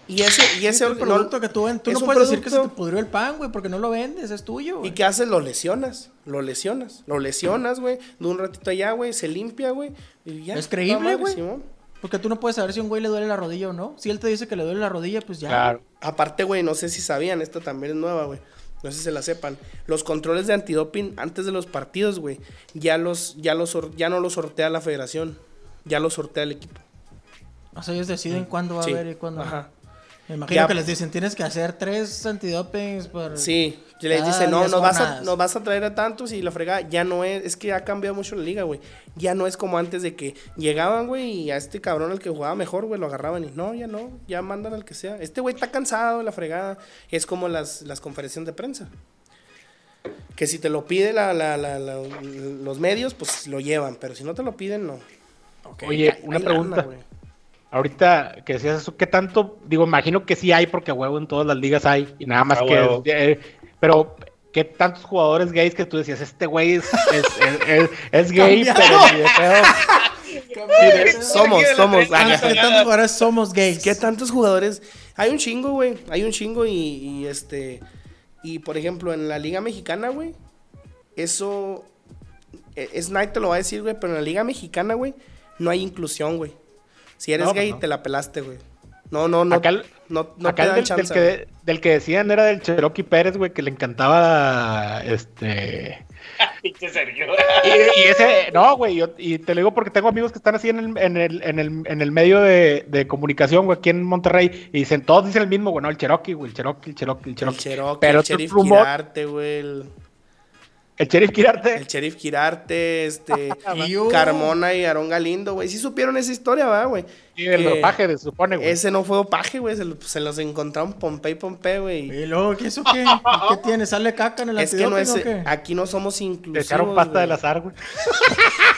Y ese, y ese Es el producto que tú vendes. Tú no puedes decir que se te pudrió el pan, güey, porque no lo vendes, es tuyo, ¿Y güey. qué haces? Lo lesionas. Lo lesionas. Lo lesionas, güey. De un ratito allá, güey. Se limpia, güey. Y ya. Es creíble, güey. Porque tú no puedes saber si a un güey le duele la rodilla o no. Si él te dice que le duele la rodilla, pues ya. claro. Aparte, güey, no sé si sabían, esta también es nueva, güey. No sé si se la sepan. Los controles de antidoping antes de los partidos, güey, ya los, ya los, ya no los sortea la federación. Ya los sortea el equipo. O sea, ellos deciden cuándo va Sí. a haber y cuándo no. Ajá. Me imagino Ya- que les dicen, tienes que hacer tres antidopings por... Sí, y les Ah, dice, no, diez nos vas, a, nos vas a traer a tantos y la fregada ya no es, es que ha cambiado mucho la liga, güey. Ya no es como antes de que llegaban, güey, y a este cabrón el que jugaba mejor, güey, lo agarraban y no, ya no, ya mandan al que sea. Este güey está cansado, la fregada. Es como las, las conferencias de prensa. Que si te lo pide la, la- la- la- los medios, pues lo llevan, pero si no te lo piden, no. Oye, Hay una lana, pregunta. güey. Ahorita que decías eso, ¿qué tanto? Digo, imagino que sí hay, porque a huevo en todas las ligas hay, y nada más que... pero, ¿qué tantos jugadores gays que tú decías, este güey es, es, es- es- es gay, pero ni de pedo? Somos, somos. Ah, ¿Qué tantos jugadores somos gays? ¿Qué tantos jugadores? Hay un chingo, güey. Hay un chingo y, y, este. Y por ejemplo, en la Liga Mexicana, güey. Eso. e- Es Night te lo va a decir, güey. Pero en la Liga Mexicana, güey. No hay inclusión, güey. Si eres No, gay, no. te la pelaste, güey. No, no, no. Acá el- no, no Acá te dan del, chance. del güey. que, del que decían era del Cherokee Pérez, güey, que le encantaba este. Pinche Sergio. Y, y ese, no, güey, yo- y te lo digo porque tengo amigos que están así en el, en el, en el, en el medio de, de comunicación, güey, aquí en Monterrey, y dicen, todos dicen el mismo, güey, no, el Cherokee, güey, el Cherokee, el Cherokee, el El Cherokee. Cherokee, Pero el rumor- Girarte, güey. El, Sheriff Kirarte. el Sheriff Girarte, este. Yo- Carmona y Aarón Galindo, güey. Sí supieron esa historia, ¿verdad, güey? Sí, el Que dopaje, se supone, güey. Ese no fue dopaje, güey. Se, lo- se los encontraron Pompey y Pompey, güey. ¿Y luego qué eso qué? ¿Qué tiene? ¿Sale caca en el Es que no es. Aquí no somos Le inclusivos. echaron pasta güey. del azar, güey.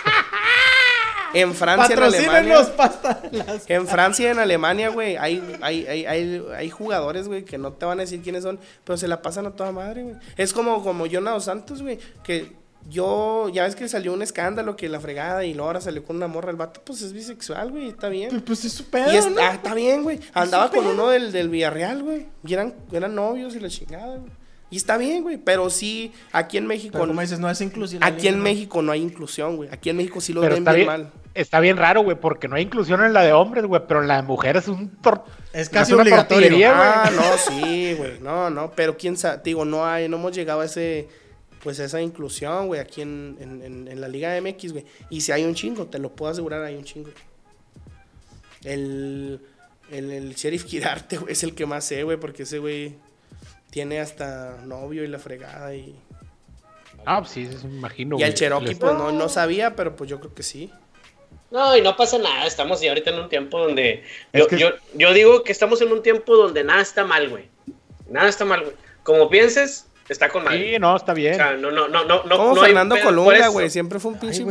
En Francia, en Alemania. pasta de las... En Francia y en Alemania, güey, hay, hay, hay, hay, hay jugadores, güey, que no te van a decir quiénes son, pero se la pasan a toda madre, güey. Es como, como Jonado Santos, güey, que yo, ya ves que salió un escándalo que la fregada y luego ahora salió con una morra. El vato, pues es bisexual, güey, está bien. Pues es su pedo, Y es- ¿no? ah, está bien, güey. Andaba con pedo. uno del, del Villarreal, güey. Y eran, eran novios y la chingada, güey. Y está bien, güey. Pero sí, aquí en México. Pero como dices, no es inclusión. Aquí en México no hay inclusión, güey. Aquí en México sí lo Pero ven bien, mal. Está bien raro, güey, porque no hay inclusión en la de hombres, güey, pero en la de mujeres es un tor- Es casi una obligatorio. tortillería, güey. Ah, no, sí, güey. No, no. Pero quién sabe. te Digo, no hay, no hemos llegado a ese. Pues a esa inclusión, güey, aquí en, en, en- en la Liga MX, güey. Y si hay un chingo, te lo puedo asegurar, hay un chingo. El, el, el Sheriff Kirarte, güey, es el que más sé, güey, porque ese güey tiene hasta novio y la fregada. Y, Ah, pues sí, me imagino. y el. Cherokee, Les- pues no, no sabía, pero pues yo creo que sí. No, y no pasa nada. Estamos ya ahorita en un tiempo donde. Yo, que- yo, yo digo que estamos en un tiempo donde nada está mal, güey. Nada está mal, güey. Como pienses, está con madre. Sí, no, está O bien. sea, no, no, no, no. Como no Fernando Colunga, güey, siempre fue un pinche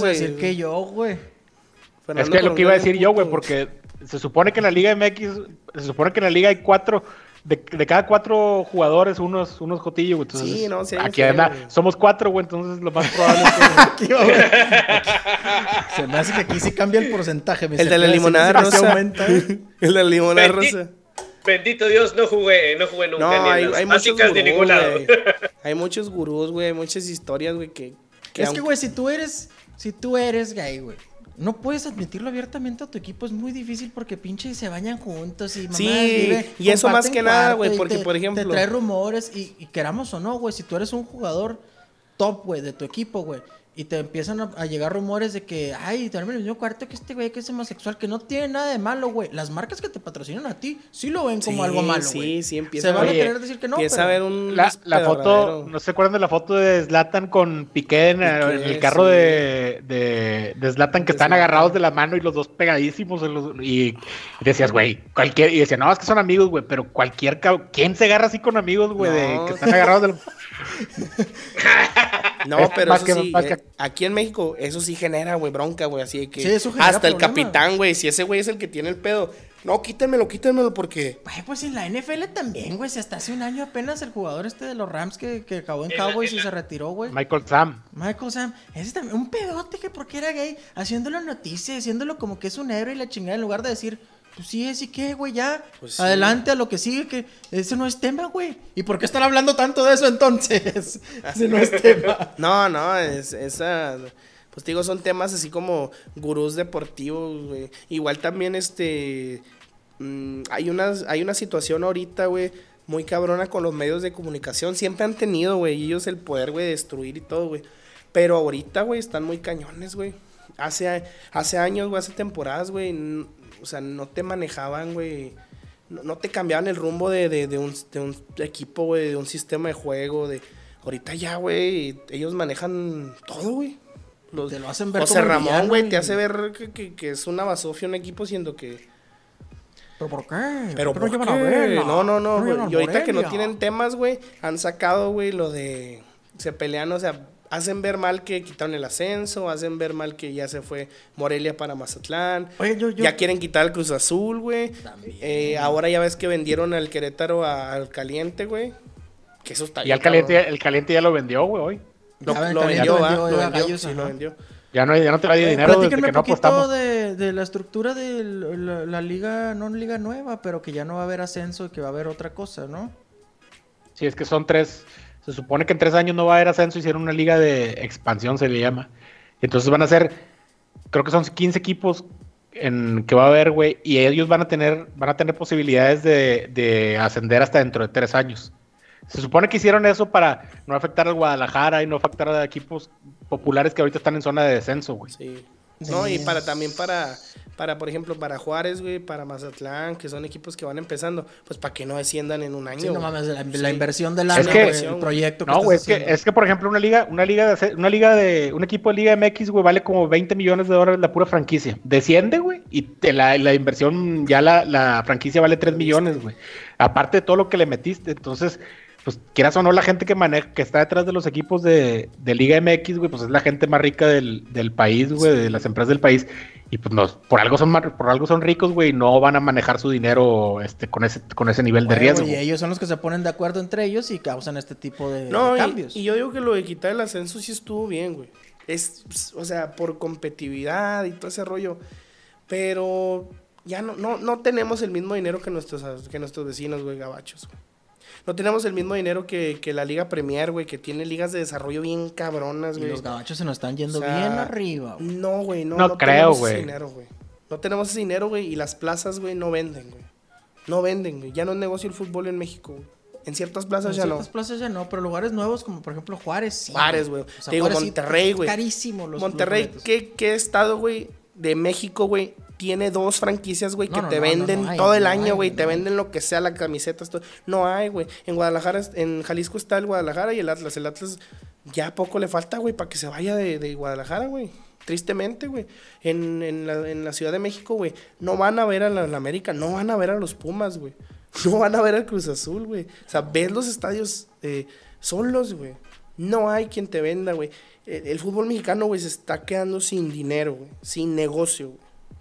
güey. decir que yo, güey. Es que es lo que iba a decir yo, güey, porque se supone que en la Liga MX, se supone que en la Liga hay cuatro, de, cada cuatro jugadores, unos, unos jotillos, güey. sí, no, sí, aquí somos cuatro, güey, entonces lo más probable es que... Se me hace que aquí sí cambia el porcentaje. el de la limonada rosa. Aumenta. el de la limonada rosa. Bendito Dios, no jugué, no jugué nunca. No, hay, hay muchos gurús, de ningún lado. hay muchos gurús, güey, muchas historias, güey, que, Es que, güey, si tú eres, si tú eres gay, güey, no puedes admitirlo abiertamente a tu equipo, es muy difícil porque pinche se bañan juntos y mamá Sí, y eso más que nada, güey, porque por ejemplo... Te trae rumores y, y queramos o no, güey, si tú eres un jugador top, güey, de tu equipo, güey, y te empiezan a, llegar rumores de que, ay, te en el mismo cuarto que este güey que es homosexual, que no tiene nada de malo, güey. Las marcas que te patrocinan a ti sí lo ven como algo malo, güey. Sí, sí, empieza Se van a querer decir que no. Empieza a ver un. La, foto, ¿no se acuerdan de la foto de Zlatan con Piqué en, el carro de, de, de Zlatan que están agarrados de la mano y los dos pegadísimos? y, decías, güey, cualquier. Y decía, no, es que son amigos, güey, pero cualquier. ¿Quién se agarra así con amigos, güey? De que están agarrados de la. no, pero eso sí, eh, aquí en México eso sí genera, güey, bronca, güey, así que hasta el capitán, güey, si ese güey es el que tiene el pedo, no, quítemelo, quítemelo porque... Güey, pues en la NFL también, güey, si hasta hace un año apenas el jugador este de los Rams que, que acabó en Cowboys y se retiró, güey. Michael Sam. Michael Sam, ese también, un pedote que porque era gay, haciéndolo noticia, haciéndolo como que es un héroe y la chingada, en lugar de decir... Pues sí, así que, güey, ya. Pues adelante a lo que sigue, que ese no es tema, güey. ¿Y por qué están hablando tanto de eso entonces? ese no es tema. No, no, es esa. Pues digo, son temas así como gurús deportivos, güey. Igual también, este. Mm, hay, una, hay una situación ahorita, güey, muy cabrona con los medios de comunicación. Siempre han tenido, güey, ellos el poder, güey, de destruir y todo, güey. Pero ahorita, güey, están muy cañones, güey. Hace, hace años, güey, hace temporadas, güey o sea, no te manejaban, güey. No, te cambiaban el rumbo de, de, un, de un, equipo, güey, de un sistema de juego. de Ahorita ya, güey, ellos manejan todo, güey. te lo hacen ver José Ramón, güey, te hace ver que, que, es una basofia un equipo siendo que... ¿Pero por qué? ¿Pero por, qué? No, no, no, güey. Y ahorita que no tienen temas, güey, han sacado, güey, lo de... Se pelean, o sea, hacen ver mal que quitaron el ascenso, hacen ver mal que ya se fue Morelia para Mazatlán. Ya quieren quitar el Cruz Azul, güey. Eh, ahora ya ves que vendieron al Querétaro al Caliente, güey. Que eso está Y al caliente, el Caliente ya lo vendió, güey, hoy. Lo, vendió, Lo vendió, sí, lo vendió. Ya no, ya no te va dinero desde que no apostamos. De, de la estructura de la, la, liga, no liga nueva, pero que ya no va a haber ascenso y que va a haber otra cosa, ¿no? Sí, es que son tres, se supone que en tres años no va a haber ascenso, hicieron una liga de expansión, se le llama. Entonces van a ser, creo que son 15 equipos en que va a haber, güey, y ellos van a tener, van a tener posibilidades de, de, ascender hasta dentro de tres años. Se supone que hicieron eso para no afectar al Guadalajara y no afectar a equipos populares que ahorita están en zona de descenso, güey. Sí. No, y para también para, para, por ejemplo, para Juárez, güey, para Mazatlán, que son equipos que van empezando, pues para que no desciendan en un año. Sí, no mames, la, inversión de la el proyecto. no, güey, es que, es que, por ejemplo, una liga, una liga de, una liga de, un equipo de Liga MX, güey, vale como 20 millones de dólares la pura franquicia. Desciende, güey, y la, la inversión, ya la, la franquicia vale 3 millones, güey. Aparte de todo lo que le metiste, entonces pues quieras o no, la gente que maneja, que está detrás de los equipos de, Liga MX, güey, pues es la gente más rica del, país, güey, de las empresas del país. Y pues no, por algo son por algo son ricos, güey, y no van a manejar su dinero este, con ese, con ese nivel de riesgo. Y ellos son los que se ponen de acuerdo entre ellos y causan este tipo de, cambios. Y, yo digo que lo de quitar el ascenso sí estuvo bien, güey. Es, o sea, por competitividad y todo ese rollo. Pero ya no, no, no tenemos el mismo dinero que nuestros, que nuestros vecinos, güey, gabachos, güey no tenemos el mismo dinero que, la Liga Premier, güey, que tiene ligas de desarrollo bien cabronas, güey. los gabachos se nos están yendo bien arriba, güey. No, güey, no, no, creo, güey. No tenemos ese dinero, güey, y las plazas, güey, no venden, güey. No venden, güey. Ya no es negocio el fútbol en México, güey. En ciertas plazas ya no. En ciertas plazas ya no, pero lugares nuevos como por ejemplo Juárez, sí. Juárez, güey. Te digo, Monterrey, güey. Carísimo los Monterrey, ¿qué, ¿qué estado, güey, de México, güey, tiene dos franquicias, güey, que te venden todo el año, güey, te venden lo que sea, la camiseta, esto. No hay, güey. En Guadalajara, en Jalisco está el Guadalajara y el Atlas. El Atlas ya poco le falta, güey, para que se vaya de, Guadalajara, güey. Tristemente, güey. En, la, Ciudad de México, güey, no van a ver a la, América, no van a ver a los Pumas, güey. No van a ver al Cruz Azul, güey. O sea, ves los estadios eh, solos, güey. No hay quien te venda, güey. El, fútbol mexicano, güey, se está quedando sin dinero. Sin negocio.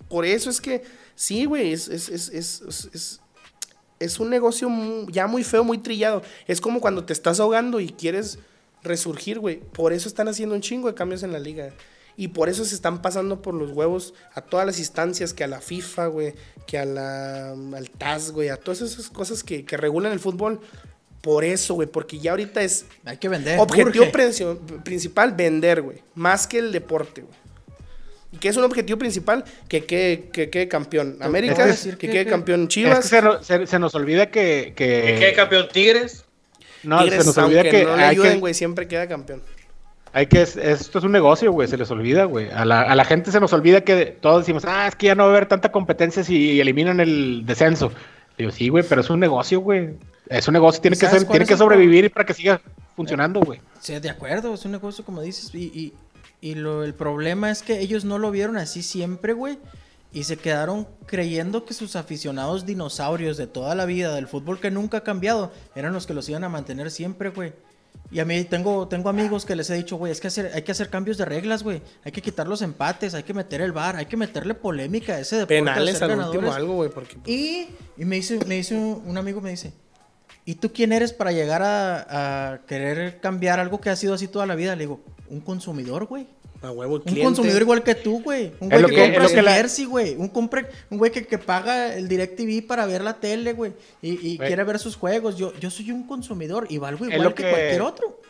Por eso es que, sí, güey, es, es, es, es, es un negocio ya muy feo, muy trillado. Es como cuando te estás ahogando y quieres resurgir, güey. Por eso están haciendo un chingo de cambios en la liga. Y por eso se están pasando por los huevos a todas las instancias, que a la FIFA, güey, que a la, al TAS, güey, a todas esas cosas que, que regulan el fútbol. Por eso, güey, porque ya ahorita es... Hay que vender. Objetivo principal, vender, güey. Más que el deporte, güey. ¿Y qué es un objetivo principal? Que quede, que campeón América, que, quede campeón Chivas. se, nos olvida que... Que, quede campeón Tigres. No, se nos olvida que... No le ayuden, güey, siempre queda campeón. Hay que, esto es un negocio, güey, se les olvida, güey. A la, a la, gente se nos olvida que todos decimos, ah, es que ya no va a haber tanta competencia si eliminan el descenso. Digo, sí, güey, pero es un negocio, güey. Es un negocio, tiene que ser, tiene que sobrevivir para que siga funcionando, güey. Sí, de acuerdo, es un negocio, como dices, y, y, lo, el problema es que ellos no lo vieron así siempre, güey. Y se quedaron creyendo que sus aficionados dinosaurios de toda la vida, del fútbol que nunca ha cambiado, eran los que los iban a mantener siempre, güey. Y a mí tengo, tengo amigos que les he dicho, güey, es que hacer, hay que hacer cambios de reglas, güey. Hay que quitar los empates, hay que meter el bar, hay que meterle polémica a ese deporte. Penales al último algo, güey. Porque... Pues, y, y, me dice, me dice un, amigo, me dice, ¿y tú quién eres para llegar a, a querer cambiar algo que ha sido así toda la vida? Le digo, un consumidor, güey un consumidor igual que tú, güey. Un güey que, que, compra su jersey, güey. Un, un güey que, que, paga el DirecTV para ver la tele, güey. Y, y quiere ver sus juegos. Yo, yo soy un consumidor y valgo igual que, cualquier otro.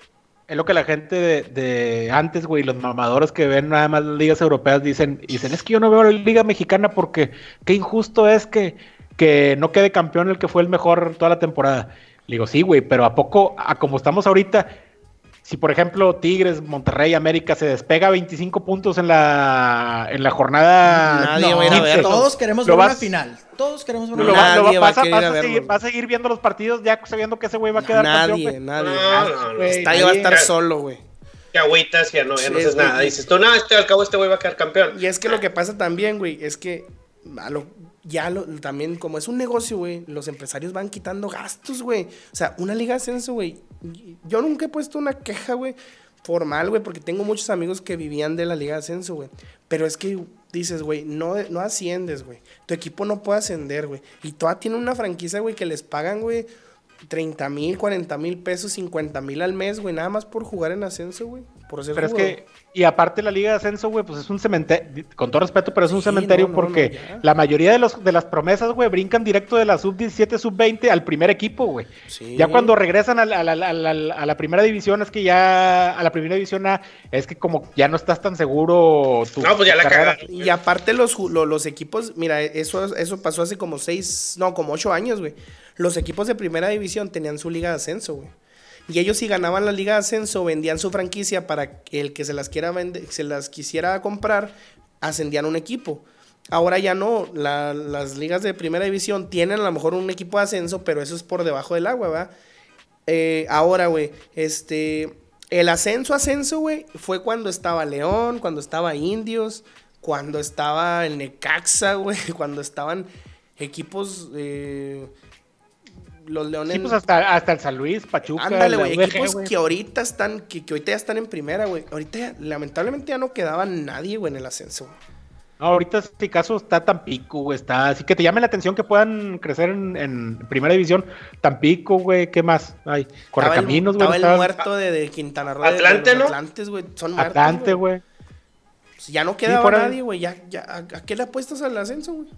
Es lo que la gente de, de antes, güey, los mamadores que ven nada más las ligas europeas dicen, dicen, es que yo no veo la liga mexicana porque qué injusto es que, que no quede campeón el que fue el mejor toda la temporada. Le digo, sí, güey, pero ¿a poco, a como estamos ahorita, si por ejemplo Tigres, Monterrey, América se despega 25 puntos en la, en la jornada. Nadie va a ir a ver. Todos queremos ver una final. Todos queremos ver una final. Nadie va, a, seguir, va, a seguir, viendo los partidos ya sabiendo que ese güey va a quedar nadie, campeón. Nadie, nadie. Está va a estar solo, güey. Te agüitas, ya no, ya no haces nada. Dices tú, no, este, al cabo este güey va a quedar campeón. Y es que lo que pasa también, güey, es que a lo, ya lo, también, como es un negocio, güey, los empresarios van quitando gastos, güey. O sea, una liga de ascenso, güey. Yo nunca he puesto una queja, güey, formal, güey, porque tengo muchos amigos que vivían de la liga de ascenso, güey. Pero es que dices, güey, no, no asciendes, güey. Tu equipo no puede ascender, güey. Y toda tiene una franquicia, güey, que les pagan, güey, 30 mil, 40 mil pesos, 50 mil al mes, güey, nada más por jugar en ascenso, güey. Por ser Pero es que y aparte la Liga de Ascenso, güey, pues es un cementerio, con todo respeto, pero es un cementerio porque la mayoría de, los, de las promesas, güey, brincan directo de la sub-17, sub-20 al primer equipo, güey. Ya cuando regresan a la, primera división, es que ya a la primera división A, es que como ya no estás tan seguro tu, No, pues ya la carrera. Y aparte los, los, equipos, mira, eso, eso pasó hace como seis, no, como ocho años, güey. Los equipos de primera división tenían su Liga de Ascenso, güey. Y ellos si ganaban la Liga de Ascenso, vendían su franquicia para el que se las quiera se las quisiera comprar, ascendían un equipo. Ahora ya no, las ligas de primera división tienen a lo mejor un equipo de ascenso, pero eso es por debajo del agua, ¿va? Eh, ahora, güey, este, el ascenso, ascenso, güey, fue cuando estaba León, cuando estaba Indios, cuando estaba el Necaxa, güey, cuando estaban equipos... Eh, los Leones. Pues hasta, hasta el San Luis, Pachuca. Ándale, güey. Equipos que ahorita están, que, que, ahorita ya están en primera, güey. Ahorita, lamentablemente, ya no quedaba nadie, güey, en el ascenso. No, ahorita este caso está Tampico, güey. Está así que te llame la atención que puedan crecer en, primera división. Tampico, güey. ¿Qué más? Ay, Correcaminos, güey. Estaba el muerto de, de, Quintana Roo. Atlante, ¿no? Atlantes, güey. Son muertos. Atlante, güey. Pues ya no quedaba nadie, güey. Ya, ya, ¿a, ¿A qué le apuestas al ascenso, güey?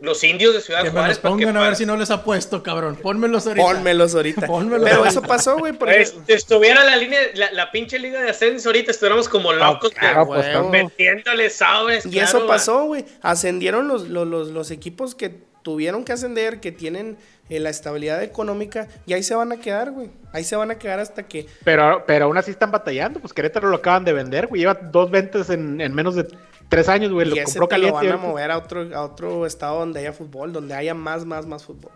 Los indios de Ciudad que Juárez. Me los pongan a ver si no les ha puesto, cabrón. Pónmelos ahorita. Pónmelos ahorita. Pero eso pasó, güey. Porque... Estuviera la línea, la, la, pinche liga de ascenso ahorita, estuviéramos como locos, claro, pues, metiéndole sabes. Y eso pasó, güey. Ascendieron los, los, los, los, equipos que tuvieron que ascender, que tienen eh, la estabilidad económica, y ahí se van a quedar, güey. Ahí se van a quedar hasta que. Pero, pero aún así están batallando. Pues Querétaro lo acaban de vender, güey. Lleva dos ventas en, en menos de tres años, güey. Lo compró caliente. Lo van a mover a otro, a otro estado donde haya fútbol, donde haya más, más, más fútbol.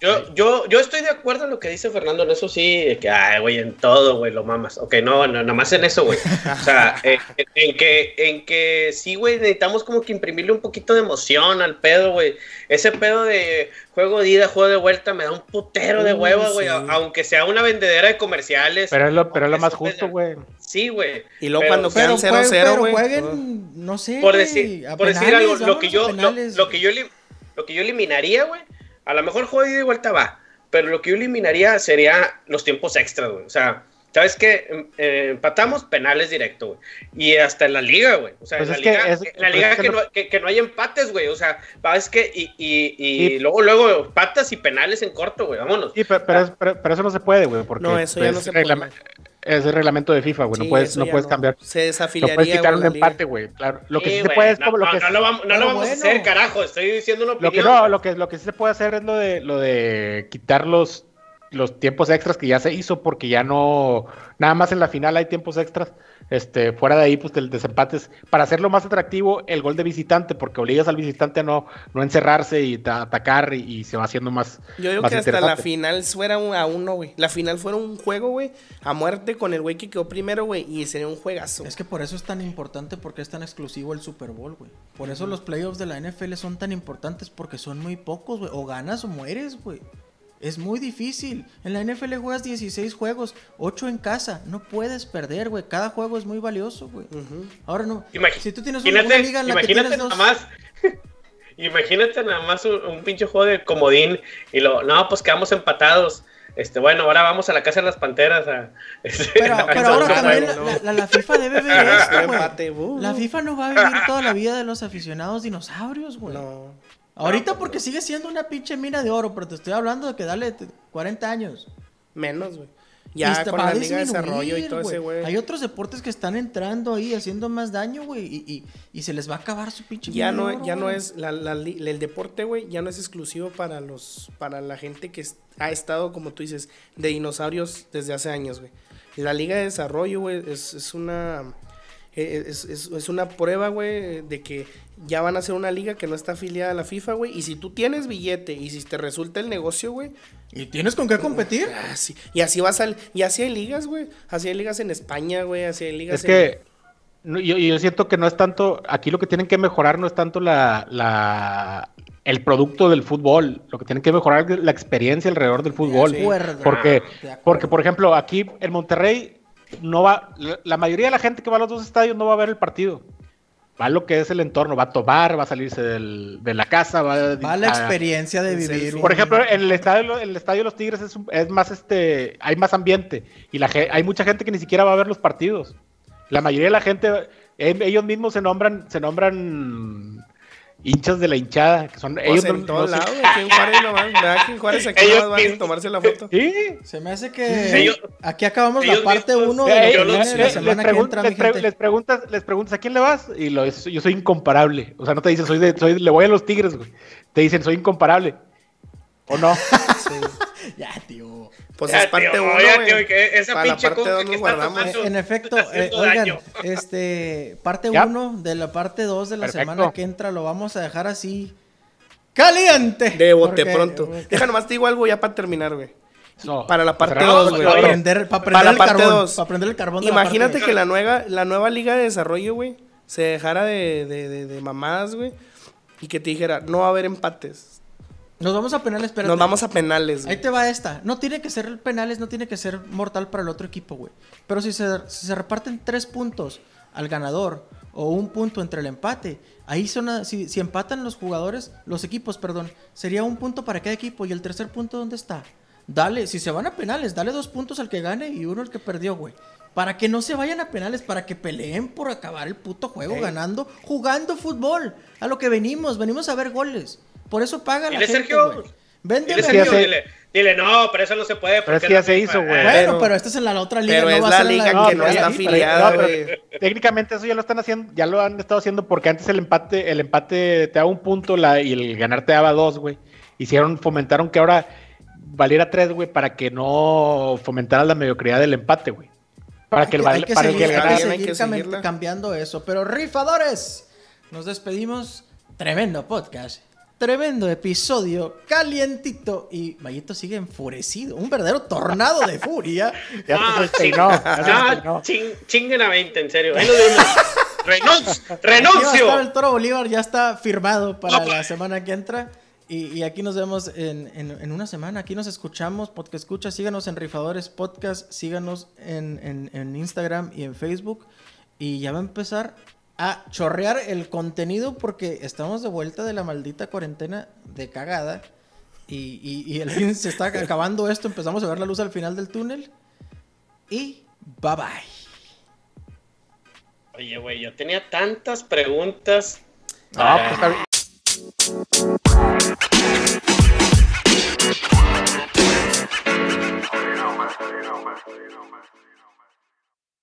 Yo, yo, yo estoy de acuerdo en lo que dice Fernando, en eso sí, que, ay, güey, en todo, güey, lo mamas. Ok, no, no, nada más en eso, güey. O sea, en, que, en que sí, güey, necesitamos como que imprimirle un poquito de emoción al pedo, güey. Ese pedo de juego de ida, juego de vuelta, me da un putero de huevo, güey, aunque sea una vendedera de comerciales. Pero es lo, pero es lo más justo, güey. Sí, güey. Y luego cuando quedan 0-0, güey. jueguen, no sé, Por decir, por decir algo, lo que yo, lo, que yo, lo que yo eliminaría, güey A lo mejor juego de vuelta va, pero lo que yo eliminaría sería los tiempos extras, güey. O sea, ¿Sabes qué? Em, eh, empatamos penales directo, güey. Y hasta en la liga, güey. O sea, en pues la liga, la liga que, no, que, no, hay empates, güey. O sea, ¿sabes qué? Y, y, y luego, luego patas y penales en corto, güey. Vámonos. Sí, pero, pero, eso no se puede, güey. Porque no, eso ya no se puede. Es el reglamento de FIFA, güey. no puedes, no puedes cambiar. Se desafiliaría. No puedes quitar un empate, güey. Claro. Lo que sí, se puede es como lo que. No, lo vamos, no lo vamos a hacer, carajo. Estoy diciendo una opinión. Lo que no, lo que, lo que sí se puede hacer es lo de, lo de quitar los los tiempos extras que ya se hizo porque ya no, nada más en la final hay tiempos extras, este, fuera de ahí pues el desempate es para hacerlo más atractivo el gol de visitante porque obligas al visitante a no, no encerrarse y atacar y, se va haciendo más Yo digo que hasta la final fuera un, a uno, güey, la final fuera un juego, güey, a muerte con el güey que quedó primero, güey, y sería un juegazo. Es que por eso es tan importante porque es tan exclusivo el Super Bowl, güey. Por eso los playoffs de la NFL son tan importantes porque son muy pocos, güey, o ganas o mueres, güey. Es muy difícil. En la NFL juegas 16 juegos, 8 en casa. No puedes perder, güey. Cada juego es muy valioso, güey. Ahora no. si tú tienes una, liga en la que tienes dos... nada más. imagínate nada más un, pinche juego de comodín y lo, no, pues quedamos empatados. Este, bueno, ahora vamos a la casa de las panteras. A, este, pero, ahora también la, FIFA debe ver esto, güey. Uh. La FIFA no va a vivir toda la vida de los aficionados dinosaurios, güey. No. Ahorita porque sigue siendo una pinche mina de oro, pero te estoy hablando de que dale 40 años. Menos, güey. Ya con la Liga de Desarrollo y todo ese, güey. Hay otros deportes que están entrando ahí haciendo más daño, güey, y, y, se les va a acabar su pinche Ya no, ya no es, la, la, el deporte, güey, ya no es exclusivo para los, para la gente que ha estado, como tú dices, de dinosaurios desde hace años, güey. La Liga de Desarrollo, güey, es, es una eh, es, es, una prueba, güey, de que ya van a ser una liga que no está afiliada a la FIFA, güey. Y si tú tienes billete y si te resulta el negocio, güey. ¿Y tienes con qué competir? Ah, y así vas al. Y así hay ligas, güey. Así hay ligas en España, güey. Así hay ligas es que yo, yo, siento que no es tanto. Aquí lo que tienen que mejorar no es tanto la, la el producto del fútbol. Lo que tienen que mejorar es la experiencia alrededor del fútbol. porque, porque, por ejemplo, aquí en Monterrey no va, la mayoría de la gente que va a los dos estadios no va a ver el partido. Va lo que es el entorno, va a tomar, va a salirse de la casa, va, a, la experiencia de vivir. Por ejemplo, en el estadio, el estadio de los Tigres es, más este, hay más ambiente y la, hay mucha gente que ni siquiera va a ver los partidos. La mayoría de la gente, eh, ellos mismos se nombran, se nombran hinchas de la hinchada, que son pues ellos en todos lados, aquí en Juárez nomás, aquí en Juárez aquí ellos van a tomarse la foto. Sí. Se me hace que aquí acabamos la parte 1 de, la les, semana les, que entra, les, pre les, preguntas, les preguntas a quién le vas y lo, yo soy incomparable, o sea, no te dicen soy de soy le voy a los Tigres, güey. Te dicen soy incomparable. ¿O no? sí. ya, tío. Pues es parte tío, uno, güey. Esa pinche parte que guardamos. En efecto, eh, oigan, este, parte 1 de la parte 2 de la semana que entra lo vamos a dejar así caliente. De bote pronto. Porque... Deja nomás te digo algo ya para terminar, güey. No, para la parte 2, güey. Para prender, para prender para el parte carbón. Dos. Para prender el carbón. Imagínate que la nueva, la nueva liga de desarrollo, güey, se dejara de, de, de, de mamadas, güey. Y que te dijera, no va a haber empates nos vamos a penales, pero. Nos vamos a penales. Ahí te va esta. No tiene que ser penales, no tiene que ser mortal para el otro equipo, güey. Pero si se, se reparten tres puntos al ganador o un punto entre el empate, ahí son. si, si empatan los jugadores, los equipos, perdón, sería un punto para cada equipo. ¿Y el tercer punto dónde está? Dale, si se van a penales, dale dos puntos al que gane y uno al que perdió, güey. Para que no se vayan a penales, para que peleen por acabar el puto juego ganando, jugando fútbol. A lo que venimos, venimos a ver goles. Por eso paga la gente, Sergio. Dile, Sergio, dile, dile, no, pero eso no se puede. Pero es que ya se hizo, güey. Bueno, pero, esta es en la otra liga. Pero no es va la liga la... que no, está afiliada, güey. Técnicamente eso ya lo están haciendo, ya lo han estado haciendo porque antes el empate, el empate te daba un punto la, y el ganar te daba dos, güey. Hicieron, fomentaron que ahora valiera tres, güey, para que no fomentara la mediocridad del empate, güey. Para que, el, para que el Hay que seguir cambiando eso. Pero rifadores, nos despedimos. Tremendo podcast tremendo episodio, calientito. Y Mayito sigue enfurecido. Un verdadero tornado de furia. ya ah, ah chinguen a 20, en serio. renuncio. renuncio. el Toro Bolívar ya está firmado para la semana que entra. Y, aquí nos vemos en, en, una semana. Aquí nos escuchamos. Podcast escucha. Síganos en Rifadores Podcast. Síganos en, en Instagram y en Facebook. Y ya va a empezar a chorrear el contenido porque estamos de vuelta de la maldita cuarentena de cagada. y, y, el fin se está acabando esto, empezamos a ver la luz al final del túnel. Y bye bye. Oye, güey, yo tenía tantas preguntas. No, pues